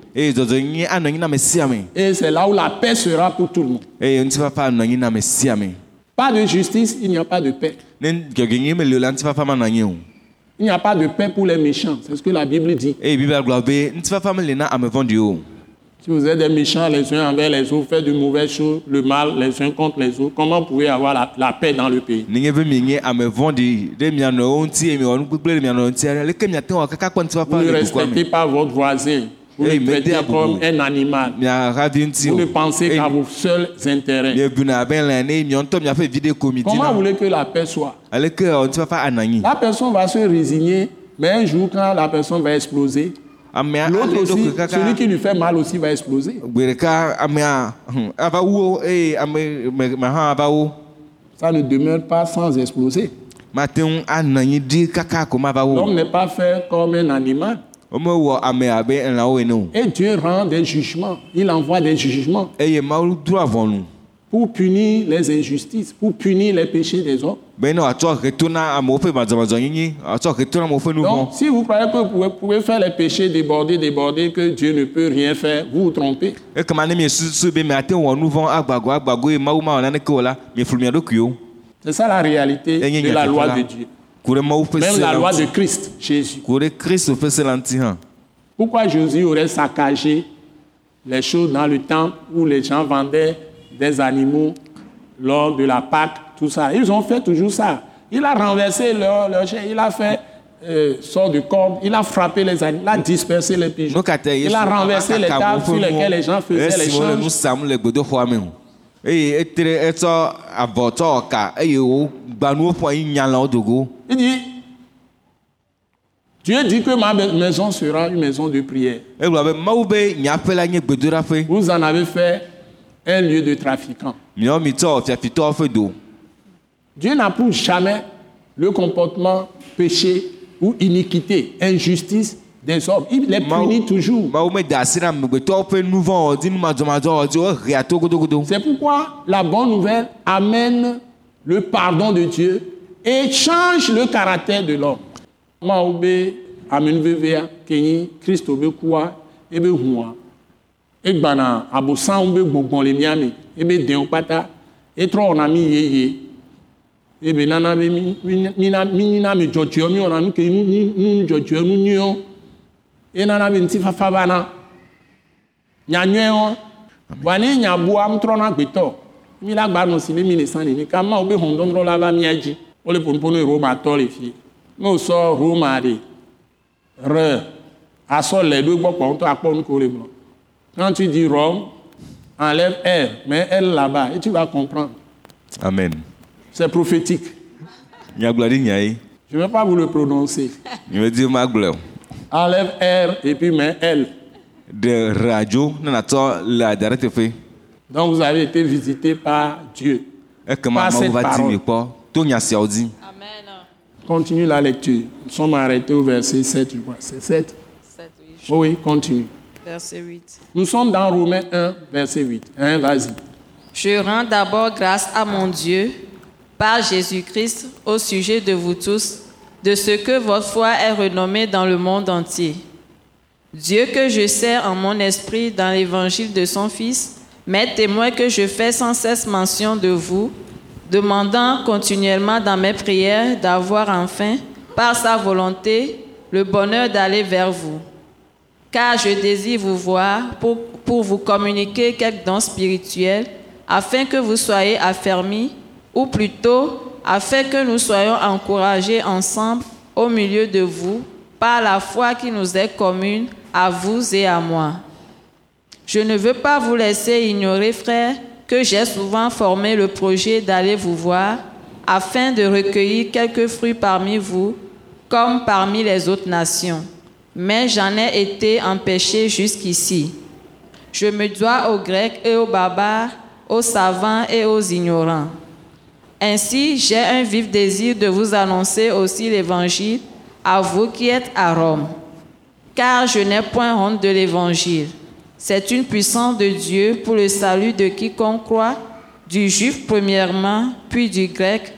Et c'est là où la paix sera pour tout le monde. Pas de justice, il n'y a pas de paix. Il n'y a pas de paix pour les méchants. C'est ce que la Bible dit. Si vous êtes des méchants les uns envers les autres, faites de mauvaises choses, le mal les uns contre les autres, comment pouvez avoir la, la paix dans le pays Vous ne respectez pas votre voisin. Vous mettez traitez comme un animal. Vous ne pensez qu'à vos seuls intérêts. ne mi Comment voulez que la paix soit? Anyi La personne va se résigner, mais un jour, quand la personne va exploser, amea l'autre aussi, celui qui lui fait mal aussi va exploser. Ça ne demeure pas sans exploser. L'homme n'est pas fait comme un animal. Et Dieu rend des jugements. Il envoie des jugements pour punir les injustices, pour punir les péchés des hommes. Donc, si vous croyez que vous pouvez, faire les péchés déborder, déborder, que Dieu ne peut rien faire, vous vous trompez. C'est ça la réalité de la loi de Dieu. Même la loi de Christ, Jésus. hã Pourquoi Jésus aurait saccagé les choses dans le temple où les gens vendaient des animaux lors de la Pâque, tout ça? Ils ont fait toujours ça. Il a renversé leur, leur chair, il a fait euh, sort de corde, il a frappé les animaux, il a dispersé les pigeons. Il a renversé les tables sur lesquelles les gens faisaient les esime le eye etre etsɔ avɔ tsɔ wɔ ka eye wogba nuwo ƒo anyi nyalãwo dogo Il dit, Dieu dit que ma maison sera une maison de prière. egblɔ be mawu be nye aƒe la nye gbedoɖaƒe Vous en avez fait un lieu de trafiquants. miawo mitɔ fiafitɔwo ƒe do Dieu n'approuve jamais le comportement péché ou iniquité, injustice des hommes. Il les punit toujours. C'est pourquoi la bonne nouvelle amène le pardon de Dieu et change le caractère de l'homme. Amenuvevea Kristo be ebe egbana be le ebe mi yeye ebe nana be mi mi- mi mi mi ke nu nu nu enana be ŋutifafa va na nyanyɔe wɔn ne nyaboa trɔna gbetɔ mi la gba nɔ si mi le san nene kama wo be hɔndɔndrɔ la va mia dzi wole ƒonuƒonu yi roma tɔ le fi. Ne o sɔ roma de re. Asɔ le ɖo gbɔ kpɔ ŋutɔ akpɔ nu ko le gblɔ. Quand tu dis Rome enlève R mais L là-bas. Et tu vas comprendre. Amen. C'est prophétique. Nyagblɔ ɖi nya ye. Je vais pas vous le prononcer. Nyemedi magblɔ o enlève R et puis mets L. Ɖe radio teƒe donc vous avez été visité par Dieu. Pas mawu cette parole. Amen. continue la lecture. Nous sommes arrêtés au verset 7 je crois. C'est 7 7, oui. oh oui continue. Verset 8. nous sommes dans Romains 1 verset 8 hein, vas-y. Je rends d'abord grâce à mon Dieu par Jésus-Christ au sujet de vous tous, de ce que votre foi est renommée dans le monde entier. Dieu que je sers en mon esprit dans l'évangile de son Fils, m'est témoin que je fais sans cesse mention de vous, demandant continuellement dans mes prières d'avoir enfin, par sa volonté, le bonheur d'aller vers vous car je désire vous voir pour, vous communiquer quelques dons spirituels, afin que vous soyez affermis, ou plutôt afin que nous soyons encouragés ensemble au milieu de vous par la foi qui nous est commune à vous et à moi. Je ne veux pas vous laisser ignorer, frères, que j'ai souvent formé le projet d'aller vous voir afin de recueillir quelques fruits parmi vous, comme parmi les autres nations. Mais j'en ai été empêché jusqu'ici. Je me dois aux Grecs et aux barbares, aux savants et aux ignorants. Ainsi, j'ai un vif désir de vous annoncer aussi l'Évangile à vous qui êtes à Rome. Car je n'ai point honte de l'Évangile. C'est une puissance de Dieu pour le salut de quiconque croit, du juif premièrement, puis du grec,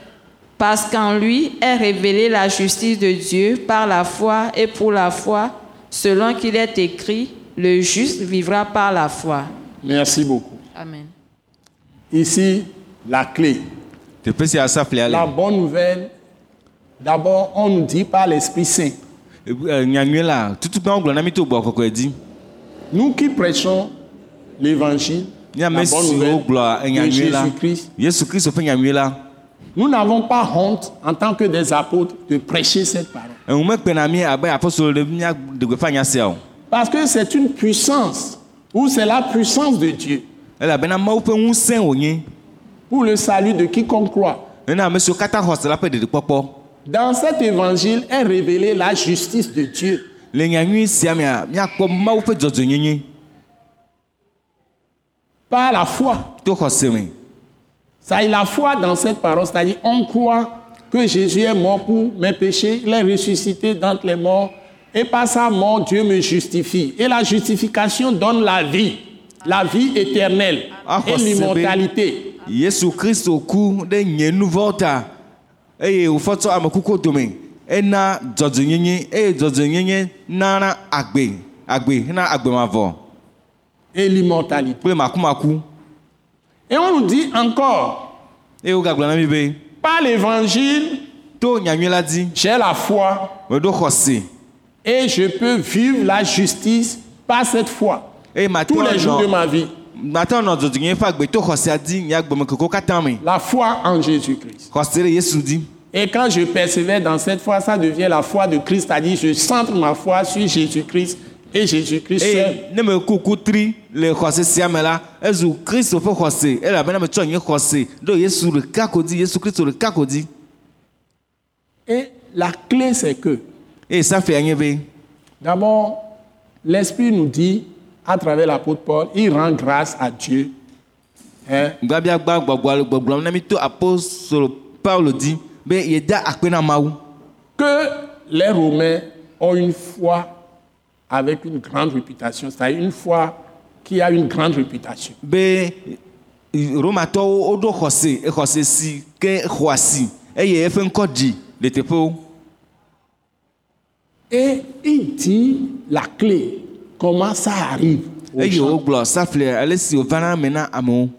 parce qu'en lui est révélée la justice de Dieu par la foi et pour la foi, selon qu'il est écrit, le juste vivra par la foi. merci beaucoup Amen. ici la clé la bonne nouvelle d'abord on nous dit par l'Esprit Saint. Nous qui prêchons l'évangile la bonne nouvelle de Jésus-Christ. Nous n'avons pas honte en tant que des apôtres de prêcher cette parole. Sia o parce que c'est une puissance ou c'est la puissance de Dieu pour le salut de quiconque croit. Dans cet évangile est révélée la justice de Dieu. Par la foi. Ça est la foi dans cette parole, c'est-à-dire on croit que Jésus est mort pour mes péchés, il est ressuscité d'entre les morts, et par sa mort, Dieu me justifie. Et la justification donne la vie, la vie éternelle et l'immortalité. Yesu kristu ku ɖe nye nu vɔwo ta eye wòfɔ tsɔ amekuku dome ena dzɔdzɔenyenye eye dzɔdzɔenyenye nana agbe agbe hena agbemavɔ. Et l'immortalité. kple makumaku. Et on nous dit encore, eye wogagblɔ na mi be par l'évangile, to nyanyui la dzi. j'ai la foi. Meɖo xɔse. Et je peux vivre la justice par cette foi. Eye mate tous les jours de nɔ ma vie. La foi en Jésus-Christ. Et quand je persévère dans cette foi, ça devient la foi de Christ, c'est-à-dire je centre ma foi sur Jésus-Christ et Jésus-Christ seul. Et la clé, c'est que, safia nye be d'abord, l'Esprit nous dit, à travers l'apôtre Paul, il rend grâce à Dieu. Hein, que les Romains ont une foi avec une grande réputation, c'est-à-dire une foi qui a une grande réputation. Et il dit la clé, comment ça arrive?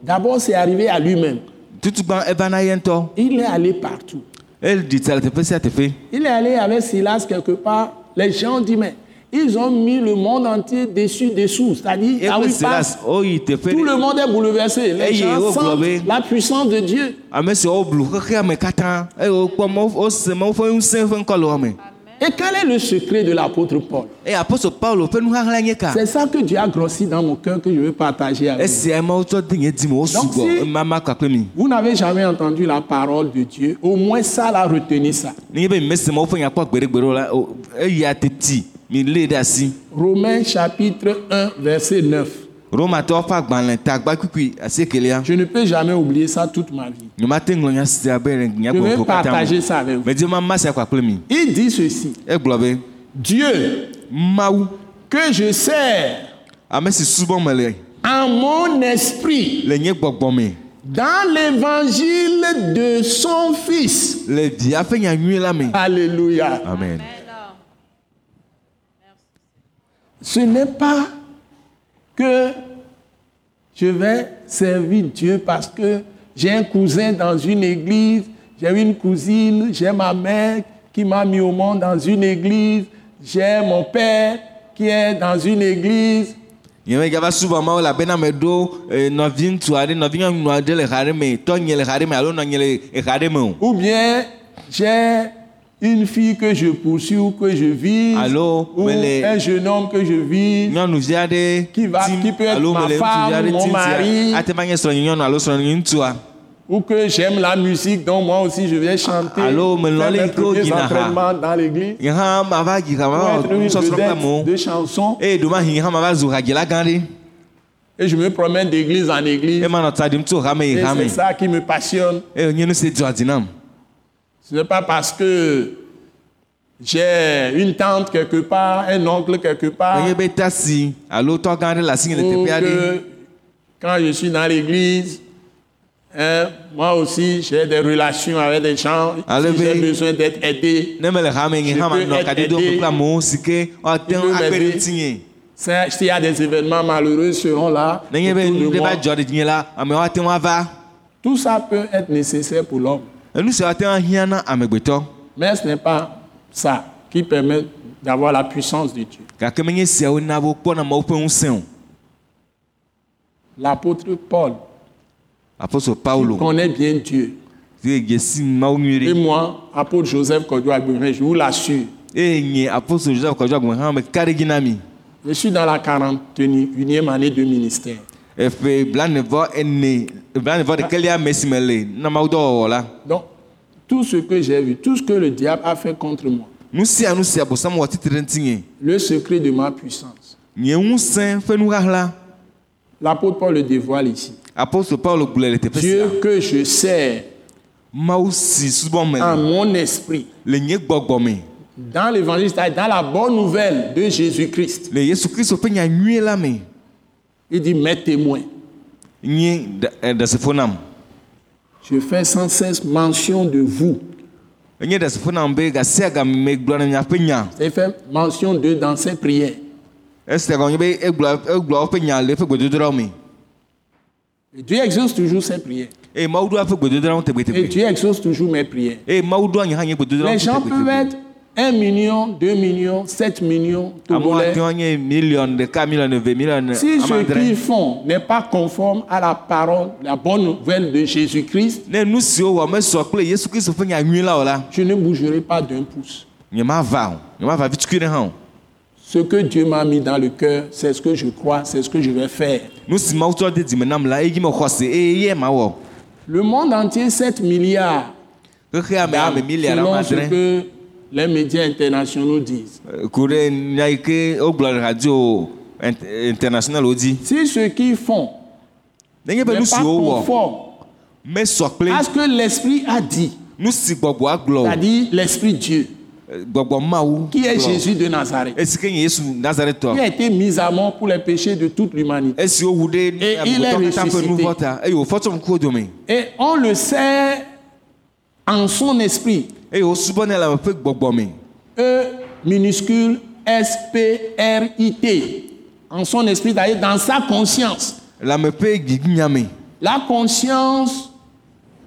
D'abord, c'est arrivé à lui-même. Il est allé partout. Il est allé avec Silas quelque part. Les gens ont dit, mais Ils ont mis le monde entier dessus, dessous. C'est-à-dire, là où ils passent, oyi teƒe tout le monde est bouleversé. Les Eye, gens wo sentent glɔbe. la puissance de Dieu. ame Et quel est le secret de l'apôtre Paul? C'est ça que Dieu a grossi dans mon cœur que je veux partager avec vous. Donc, si- Vous n'avez jamais entendu la parole de Dieu. Au moins ça, là, retenez ça. la Romains chapitre 1, verset 9. Je ne peux jamais oublier ça toute ma vie. Je vais partager ça avec vous. Il dit ceci. be Dieu que je sers subɔ mele en mon esprit. Dans l'évangile de son Fils. Alléluia. amen. Ce n'est pas que je vais servir Dieu parce que j'ai un cousin dans une église, j'ai une cousine, j'ai ma mère qui m'a mis au monde dans une église, j'ai mon père qui est dans une église. nyeme gava subɔ mawo elabena meɖo nɔvi ŋutsu aɖe nɔvi nyɔnu aɖe le xa aɖe me tɔnye le xa aɖe me alo nɔnye le exa aɖe me o Ou bien j'ai une fille que je poursuis ou que je vise, Allô, ou les- un jeune homme que je vise. nyɔnuvi aɖe Qui va- tim qui peut être ma femme, aɖe mon tim mari. ŋutsua Ou que j'aime la musique, donc moi aussi je vais chanter. Allô, faire non, mes gars, entraînements dans l'église. Pour être une vedette de chansons. aɖe Et je me promène d'église en église. yi Et c'est ça qui me passionne. Ce n'est pas parce que j'ai une tante quelque part, un oncle quelque part, ou que quand je suis dans l'église, hein, moi aussi j'ai des relations avec des gens. Si j'ai besoin d'être aidé. Je hã peux être aidé. S'il y a des événements malheureux seront là. Tout ça peut être nécessaire pour l'homme. Mais ce n'est pas ça qui permet d'avoir la puissance de Dieu. L'apôtre Paul paulo connaît bien Dieu. Et moi, apôtre Joseph je vous l'assure, je suis dans la 41e année de ministère. Eƒe blanevɔ ene blanevɔ ɖekelia me si me le na mawo dɔwɔwɔ la Donc, tout ce que j'ai vu, tout ce que le diable a fait contre moi, nu sia nu si abosam wɔ titre le secret de ma puissance, nye ŋusẽ ƒe nuɣaɣla l'apôtre Paul le dévoile ici. apostol paulo gblɔe le teƒe sia Dieu que je sers mawu si subɔ me en mon esprit, le nye gbɔgbɔ me dans l'évangile, dans la bonne nouvelle de Jésus-Christ, le yesu kristu ƒe nyanyui la me il dit mes témoins. eh, Je fais sans cesse mention de vous. J'ai fait mention d'eux dans ces prières. eƒe gbedodoɖawo me Et Dieu exauce toujours ses prières. gbedodoɖawo Et Dieu exauce toujours mes prières. Les gens peuvent être 1 million, 2 millions, 7 millions, Togolais. Si ce qu'ils font n'est pas conforme à la parole, la bonne nouvelle de Jésus-Christ, je ne bougerai pas d'un pouce. hã o Ce que Dieu m'a mis dans le cœur, c'est ce que je crois, c'est ce que je vais faire. Le monde entier, 7 milliards, selon ce que les médias internationaux disent. dzi Si ce qu'ils font. N'est pas conforme à ce que l'Esprit a dit, c'est-à-dire l'Esprit Dieu, mawu qui est. Jésus de Nazareth, qui a été mis à mort pour les péchés de toute l'humanité? Et il est ressuscité. dome Et on le sait en son esprit. E minuscule S-P-R-I-T. En son esprit, c'est-à-dire dans sa conscience. La conscience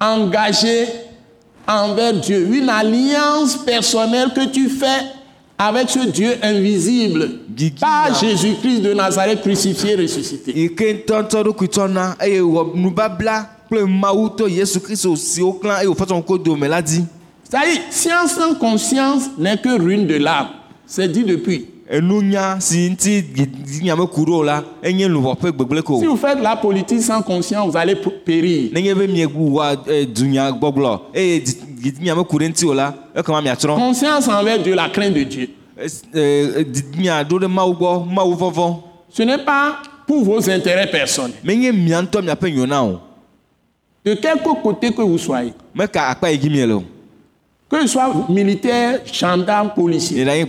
engagée envers Dieu. Une alliance personnelle que tu fais avec ce Dieu invisible na. Jésus-Christ de Nazareth crucifié, ressuscité. C'est-à-dire, science sans conscience n'est que ruine de l'âme. C'est dit depuis. si vous faites la politique sans conscience, vous allez périr. ekema miatsrɔ̃ Conscience envers Dieu, la crainte de Dieu. Vɔvɔ Ce n'est pas pour vos intérêts personnels. De quelque côté que vous soyez, que ce soit militaire, gendarme, policier, votre,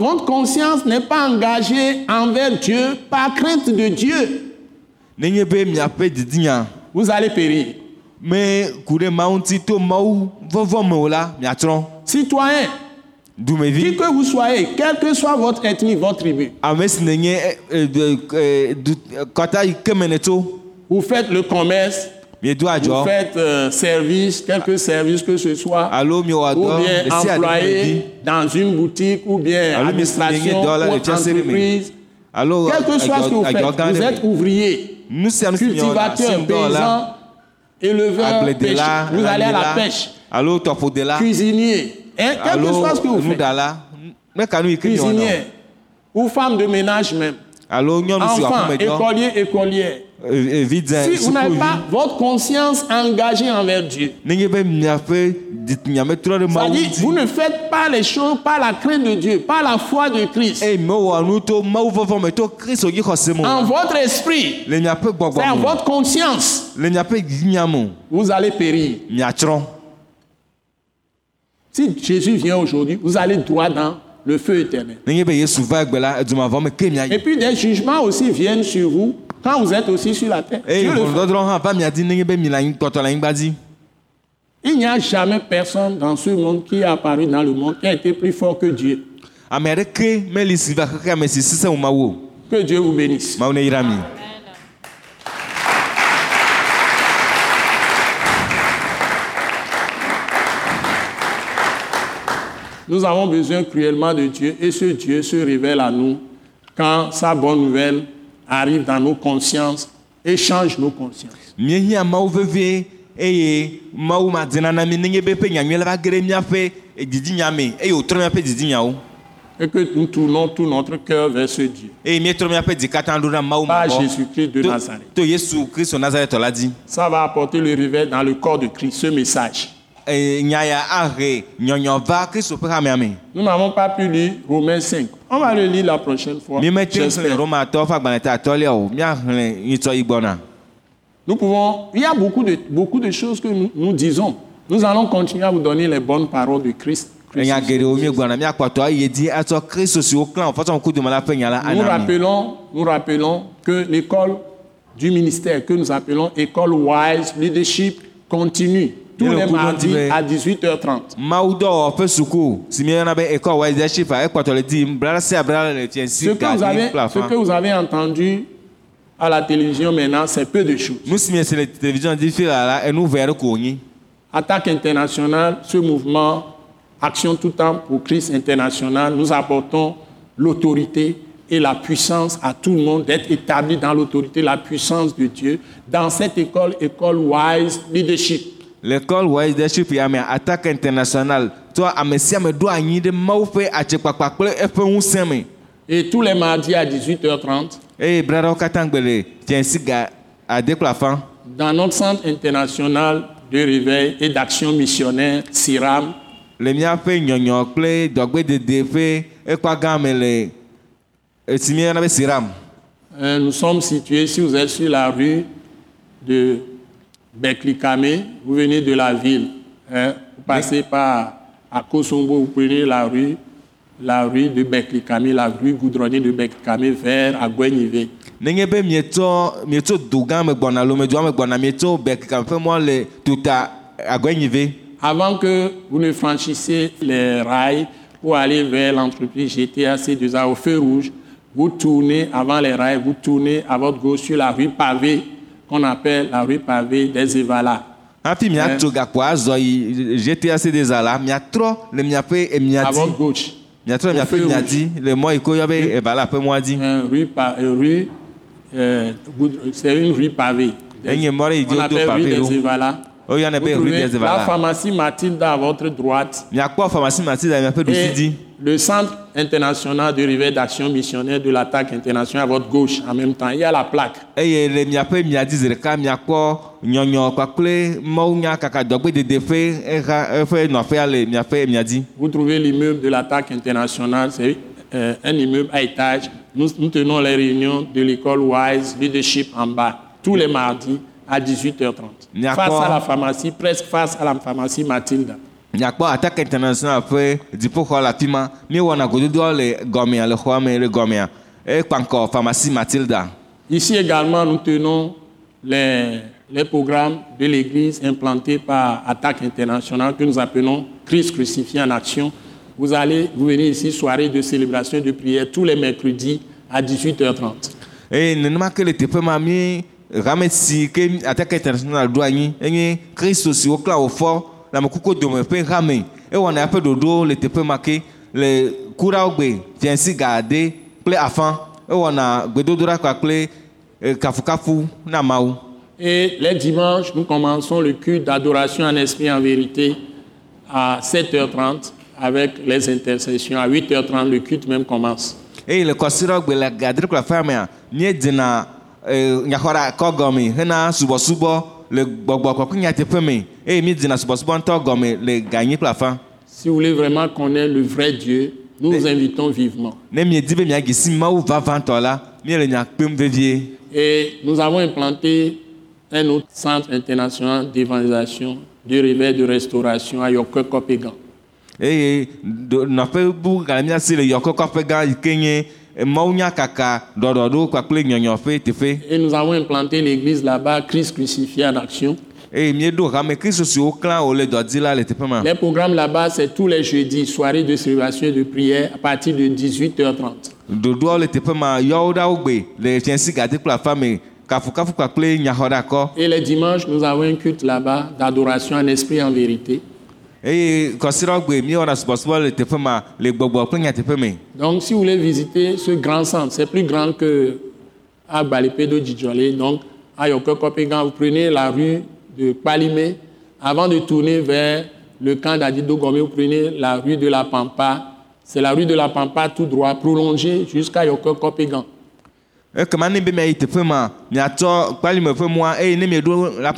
non, conscience n'est pas engagée envers Dieu par crainte de Dieu. Vous allez périr. miatsrɔ̃ Citoyens, qui que vous soyez, quelle que soit votre ethnie, votre tribu, yi ke me netso vous faites le commerce, vous faites euh, service, quelque service que ce soit, ou bien employé dans une boutique, ou bien administration, ou entreprise, quel que soit ce que vous faites, vous êtes ouvrier, cultivateur, paysan, éleveur, pêcheur. vous allez à la pêche, cuisinier, hein, quel que soit ce que vous faites, cuisinier, ou femme de ménage même, alo nyɔnu si wɔ enfant, aƒeme dɔ écolier, écolière. vidze Si vous n'avez pas votre conscience engagée envers Dieu, c'est-à-dire vous ne faites pas les choses par la crainte de Dieu, par la foi de Christ. En votre esprit, c'est en votre conscience, vous allez périr. Si Jésus vient aujourd'hui, vous allez droit dans le feu éternel. Et puis des jugements aussi viennent sur vous quand vous êtes aussi sur la terre. dzi Il n'y a jamais personne dans ce monde qui est apparu dans le monde qui a été plus fort que Dieu. Que Dieu vous bénisse. mawu ne yra mi Nous avons besoin cruellement de Dieu et ce Dieu se révèle à nous quand sa bonne nouvelle arrive dans nos consciences et change nos consciences. Et que nous tournons tout notre cœur vers ce Dieu. mawu Par Jésus-Christ de Nazareth. Ça va apporter le réveil dans le corps de Christ, ce message. Me Nous n'avons pas pu lire Romains 5. On va le lire la prochaine fois. míemete ŋu xlẽ j'espère. romatɔwo ƒe agbalẽ ta atɔlia o míaxlẽ nyitsɔ yi gbɔna Nous pouvons. Il y a beaucoup de, beaucoup de choses que nous, nous disons. Nous allons continuer à vous donner les bonnes paroles de Christ. Christ. Nous rappelons, nous rappelons que l'école du ministère que nous appelons école Wise Leadership continue tous les mardis à 18h30. mawudɔwɔƒe suku si míeyɔna be ekɔ wɛdɛship ekpɔtɔ le di bla sia bla le fiɛ Ce que, vous avez, ce que vous avez entendu à la télévision maintenant, c'est peu de choses. Attaque internationale, ce mouvement Action tout temps pour Christ international, nous apportons l'autorité et la puissance à tout le monde d'être établi dans l'autorité, la puissance de Dieu dans cette école, école Wise Leadership. L'école wɛdɛship ya mea attaque international tɔ ame sia ame ɖo anyi ɖe mawu ƒe atsekpakpa kple eƒe ŋusẽ me Et tous les mardis à 18h30, eye bla ɖewo katã gbe le fiɛ si ga ade kple afã dans notre centre international de réveil et d'action missionnaire, SIRAM, le míaƒe nyɔnyɔ kple dɔgbedede ƒe ekpa gã me le esi míeyɔna be siram. Euh, nous sommes situés, si vous êtes sur la rue de Beklikame, vous venez de la ville, hein, vous passez par à Kosombo, vous prenez la rue, la rue de Beklikame, la rue goudronnée de Beklikame vers nenye be mietso du gã me gbɔna lomedua me gbɔna mietso bekika ƒe mɔ le tuta agɔnyive Avant que vous ne franchissiez les rails pour aller vers l'entreprise GTA C2A au feu rouge, vous tournez avant les rails, vous tournez à votre gauche sur la rue pavée qu'on appelle la rue pavée des la miatrɔ le miaƒe À votre gauche, emia rouge. dzi le la mɔa dzi un rue, euh, rue euh, c'est une rue pavée. enye mɔ ɖe yi dzi On appelle pavé woyɔnɛ Vous be rue des la evala pharmacie Mathilde à votre droite. Miakpɔ pharmacie et dzi le centre international de réveil d'action missionnaire de l'attaque internationale à votre gauche en même temps. Il y a la plaque. Vous trouvez l'immeuble de l'attaque internationale, c'est euh, un immeuble à étage. Nous, nous tenons les réunions de l'école Wise Leadership en bas, tous les mardis à 18h30. D'accord. Face à la pharmacie, presque face à la pharmacie Mathilde. Miakpɔ attaque international ƒe dziƒoxɔ le afi ma míewɔna gododoa le gɔmea le xɔa me le gɔmea ekpa ŋkɔ pharmacie matilda Ici également, nous tenons les, les programmes de l'Église implantés par Attaque internationale que nous appelons Christ crucifié en action. Vous allez, vous venez ici, soirée de célébration de prière tous les mercredis à 18h30. eye nenema ke le teƒe ma mi hame si ke attaque international ɖo anyi enye kristo si woklã wòfɔ le amekuku dome ƒe hame ewɔna eƒe ɖoɖowo le teƒe ma ke le kuɖawo gbe fiansi gade kple afã ewɔna gbedodoɖa kpakple eh, kafukafu na mawu Et les dimanches, nous commençons le culte d'adoration en esprit et en vérité à 7h30 avec les intercessions. À 8h30, le culte même commence. eye le kɔsiɖɔ gbe le gadre kple afea mea míedzena eh, nyaxɔɖa kɔ gɔme hena subɔsubɔ le gbɔgbɔ kɔkɔ nyateƒe me eye míedzena subɔsubɔ ŋutɔ gɔme le ganyi kple afã Si vous voulez vraiment connaître le vrai Dieu, nous vous invitons vivement. ne miedi be miadzi si mawu vavãtɔ la míele nya kpem vevie Et nous avons implanté un autre centre international d'évangélisation, de réveil, de restauration à Yoko Kopegan. eye nɔƒe bu gale míasi le yɔkɔkɔƒe gã yi ke nye Et nous avons implanté l'église là-bas, Christ crucifié en action. Les programmes là-bas, c'est tous les jeudis, soirée de célébration et de prière à partir de 18h30. ɖoɖoawo le teƒe ma yɔwo ɖa wo gbe le fiansi gade kple afa me kafukafu kpakple nyaxɔɖakɔ Et les dimanches, nous avons un culte là-bas d'adoration en esprit et en vérité. Me Donc, si vous voulez visiter ce grand centre, c'est plus grand que à Balipedo Djidjolé. Donc, à Yoko Kopegan, vous prenez la rue de Palimé. Avant de tourner vers le camp d'Adido Gomé, vous prenez la rue de la Pampa. C'est la rue de la Pampa tout droit, prolongée jusqu'à Yoko Kopegan. Ekema ne la la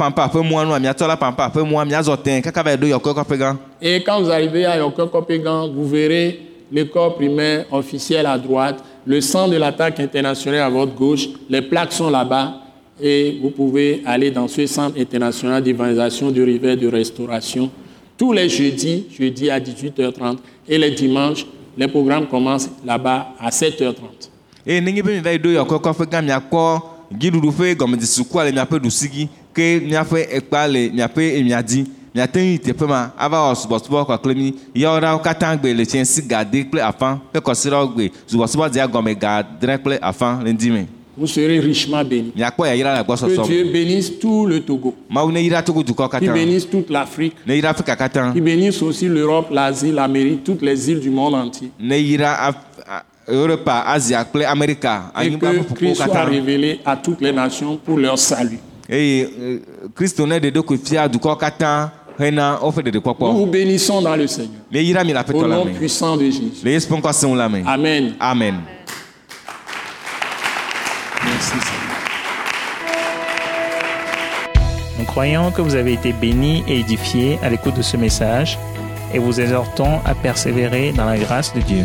Et quand vous arrivez à Yoko Kopegan, vous verrez l'école primaire officielle à droite, le centre de l'attaque internationale à votre gauche. Les plaques sont là-bas et vous pouvez aller dans ce centre international d'évangélisation, de réveil, de restauration. Tous les jeudis, jeudi à 18h30 et les dimanches, les programmes commencent là-bas à 7h30. Eye nenye be mi va yi ɖo yɔkɔkɔƒe gã miakpɔ dziɖuɖu ƒe gɔmedzesukua le miaƒe ɖusi dzi ke miaƒe ekpa le miaƒe emia miate ŋu yi teƒe ma ava wɔ subɔsubɔ kpakple mi yawo ɖawo katã gbe le tsiɛsi gade kple afã ƒe kɔsiɖawo gbe subɔsubɔ dzia gɔme gadre kple afã le ŋdi me Vous serez richement bénis. Que Dieu bénisse tout le Togo, qu'il bénisse toute l'Afrique, qu'il bénisse aussi l'Europe, l'Asie, l'Amérique, toutes les îles du monde entier. Europa asia kple amerika et que Christ soit révélé à toutes les nations pour leur salut. woƒe Nous vous bénissons dans le Seigneur. Au nom puissant de Jésus. Amen. amen Merci Seigneur. Nous croyons que vous avez été bénis et édifiés à l'écoute de ce message et vous exhortons à persévérer dans la grâce de Dieu.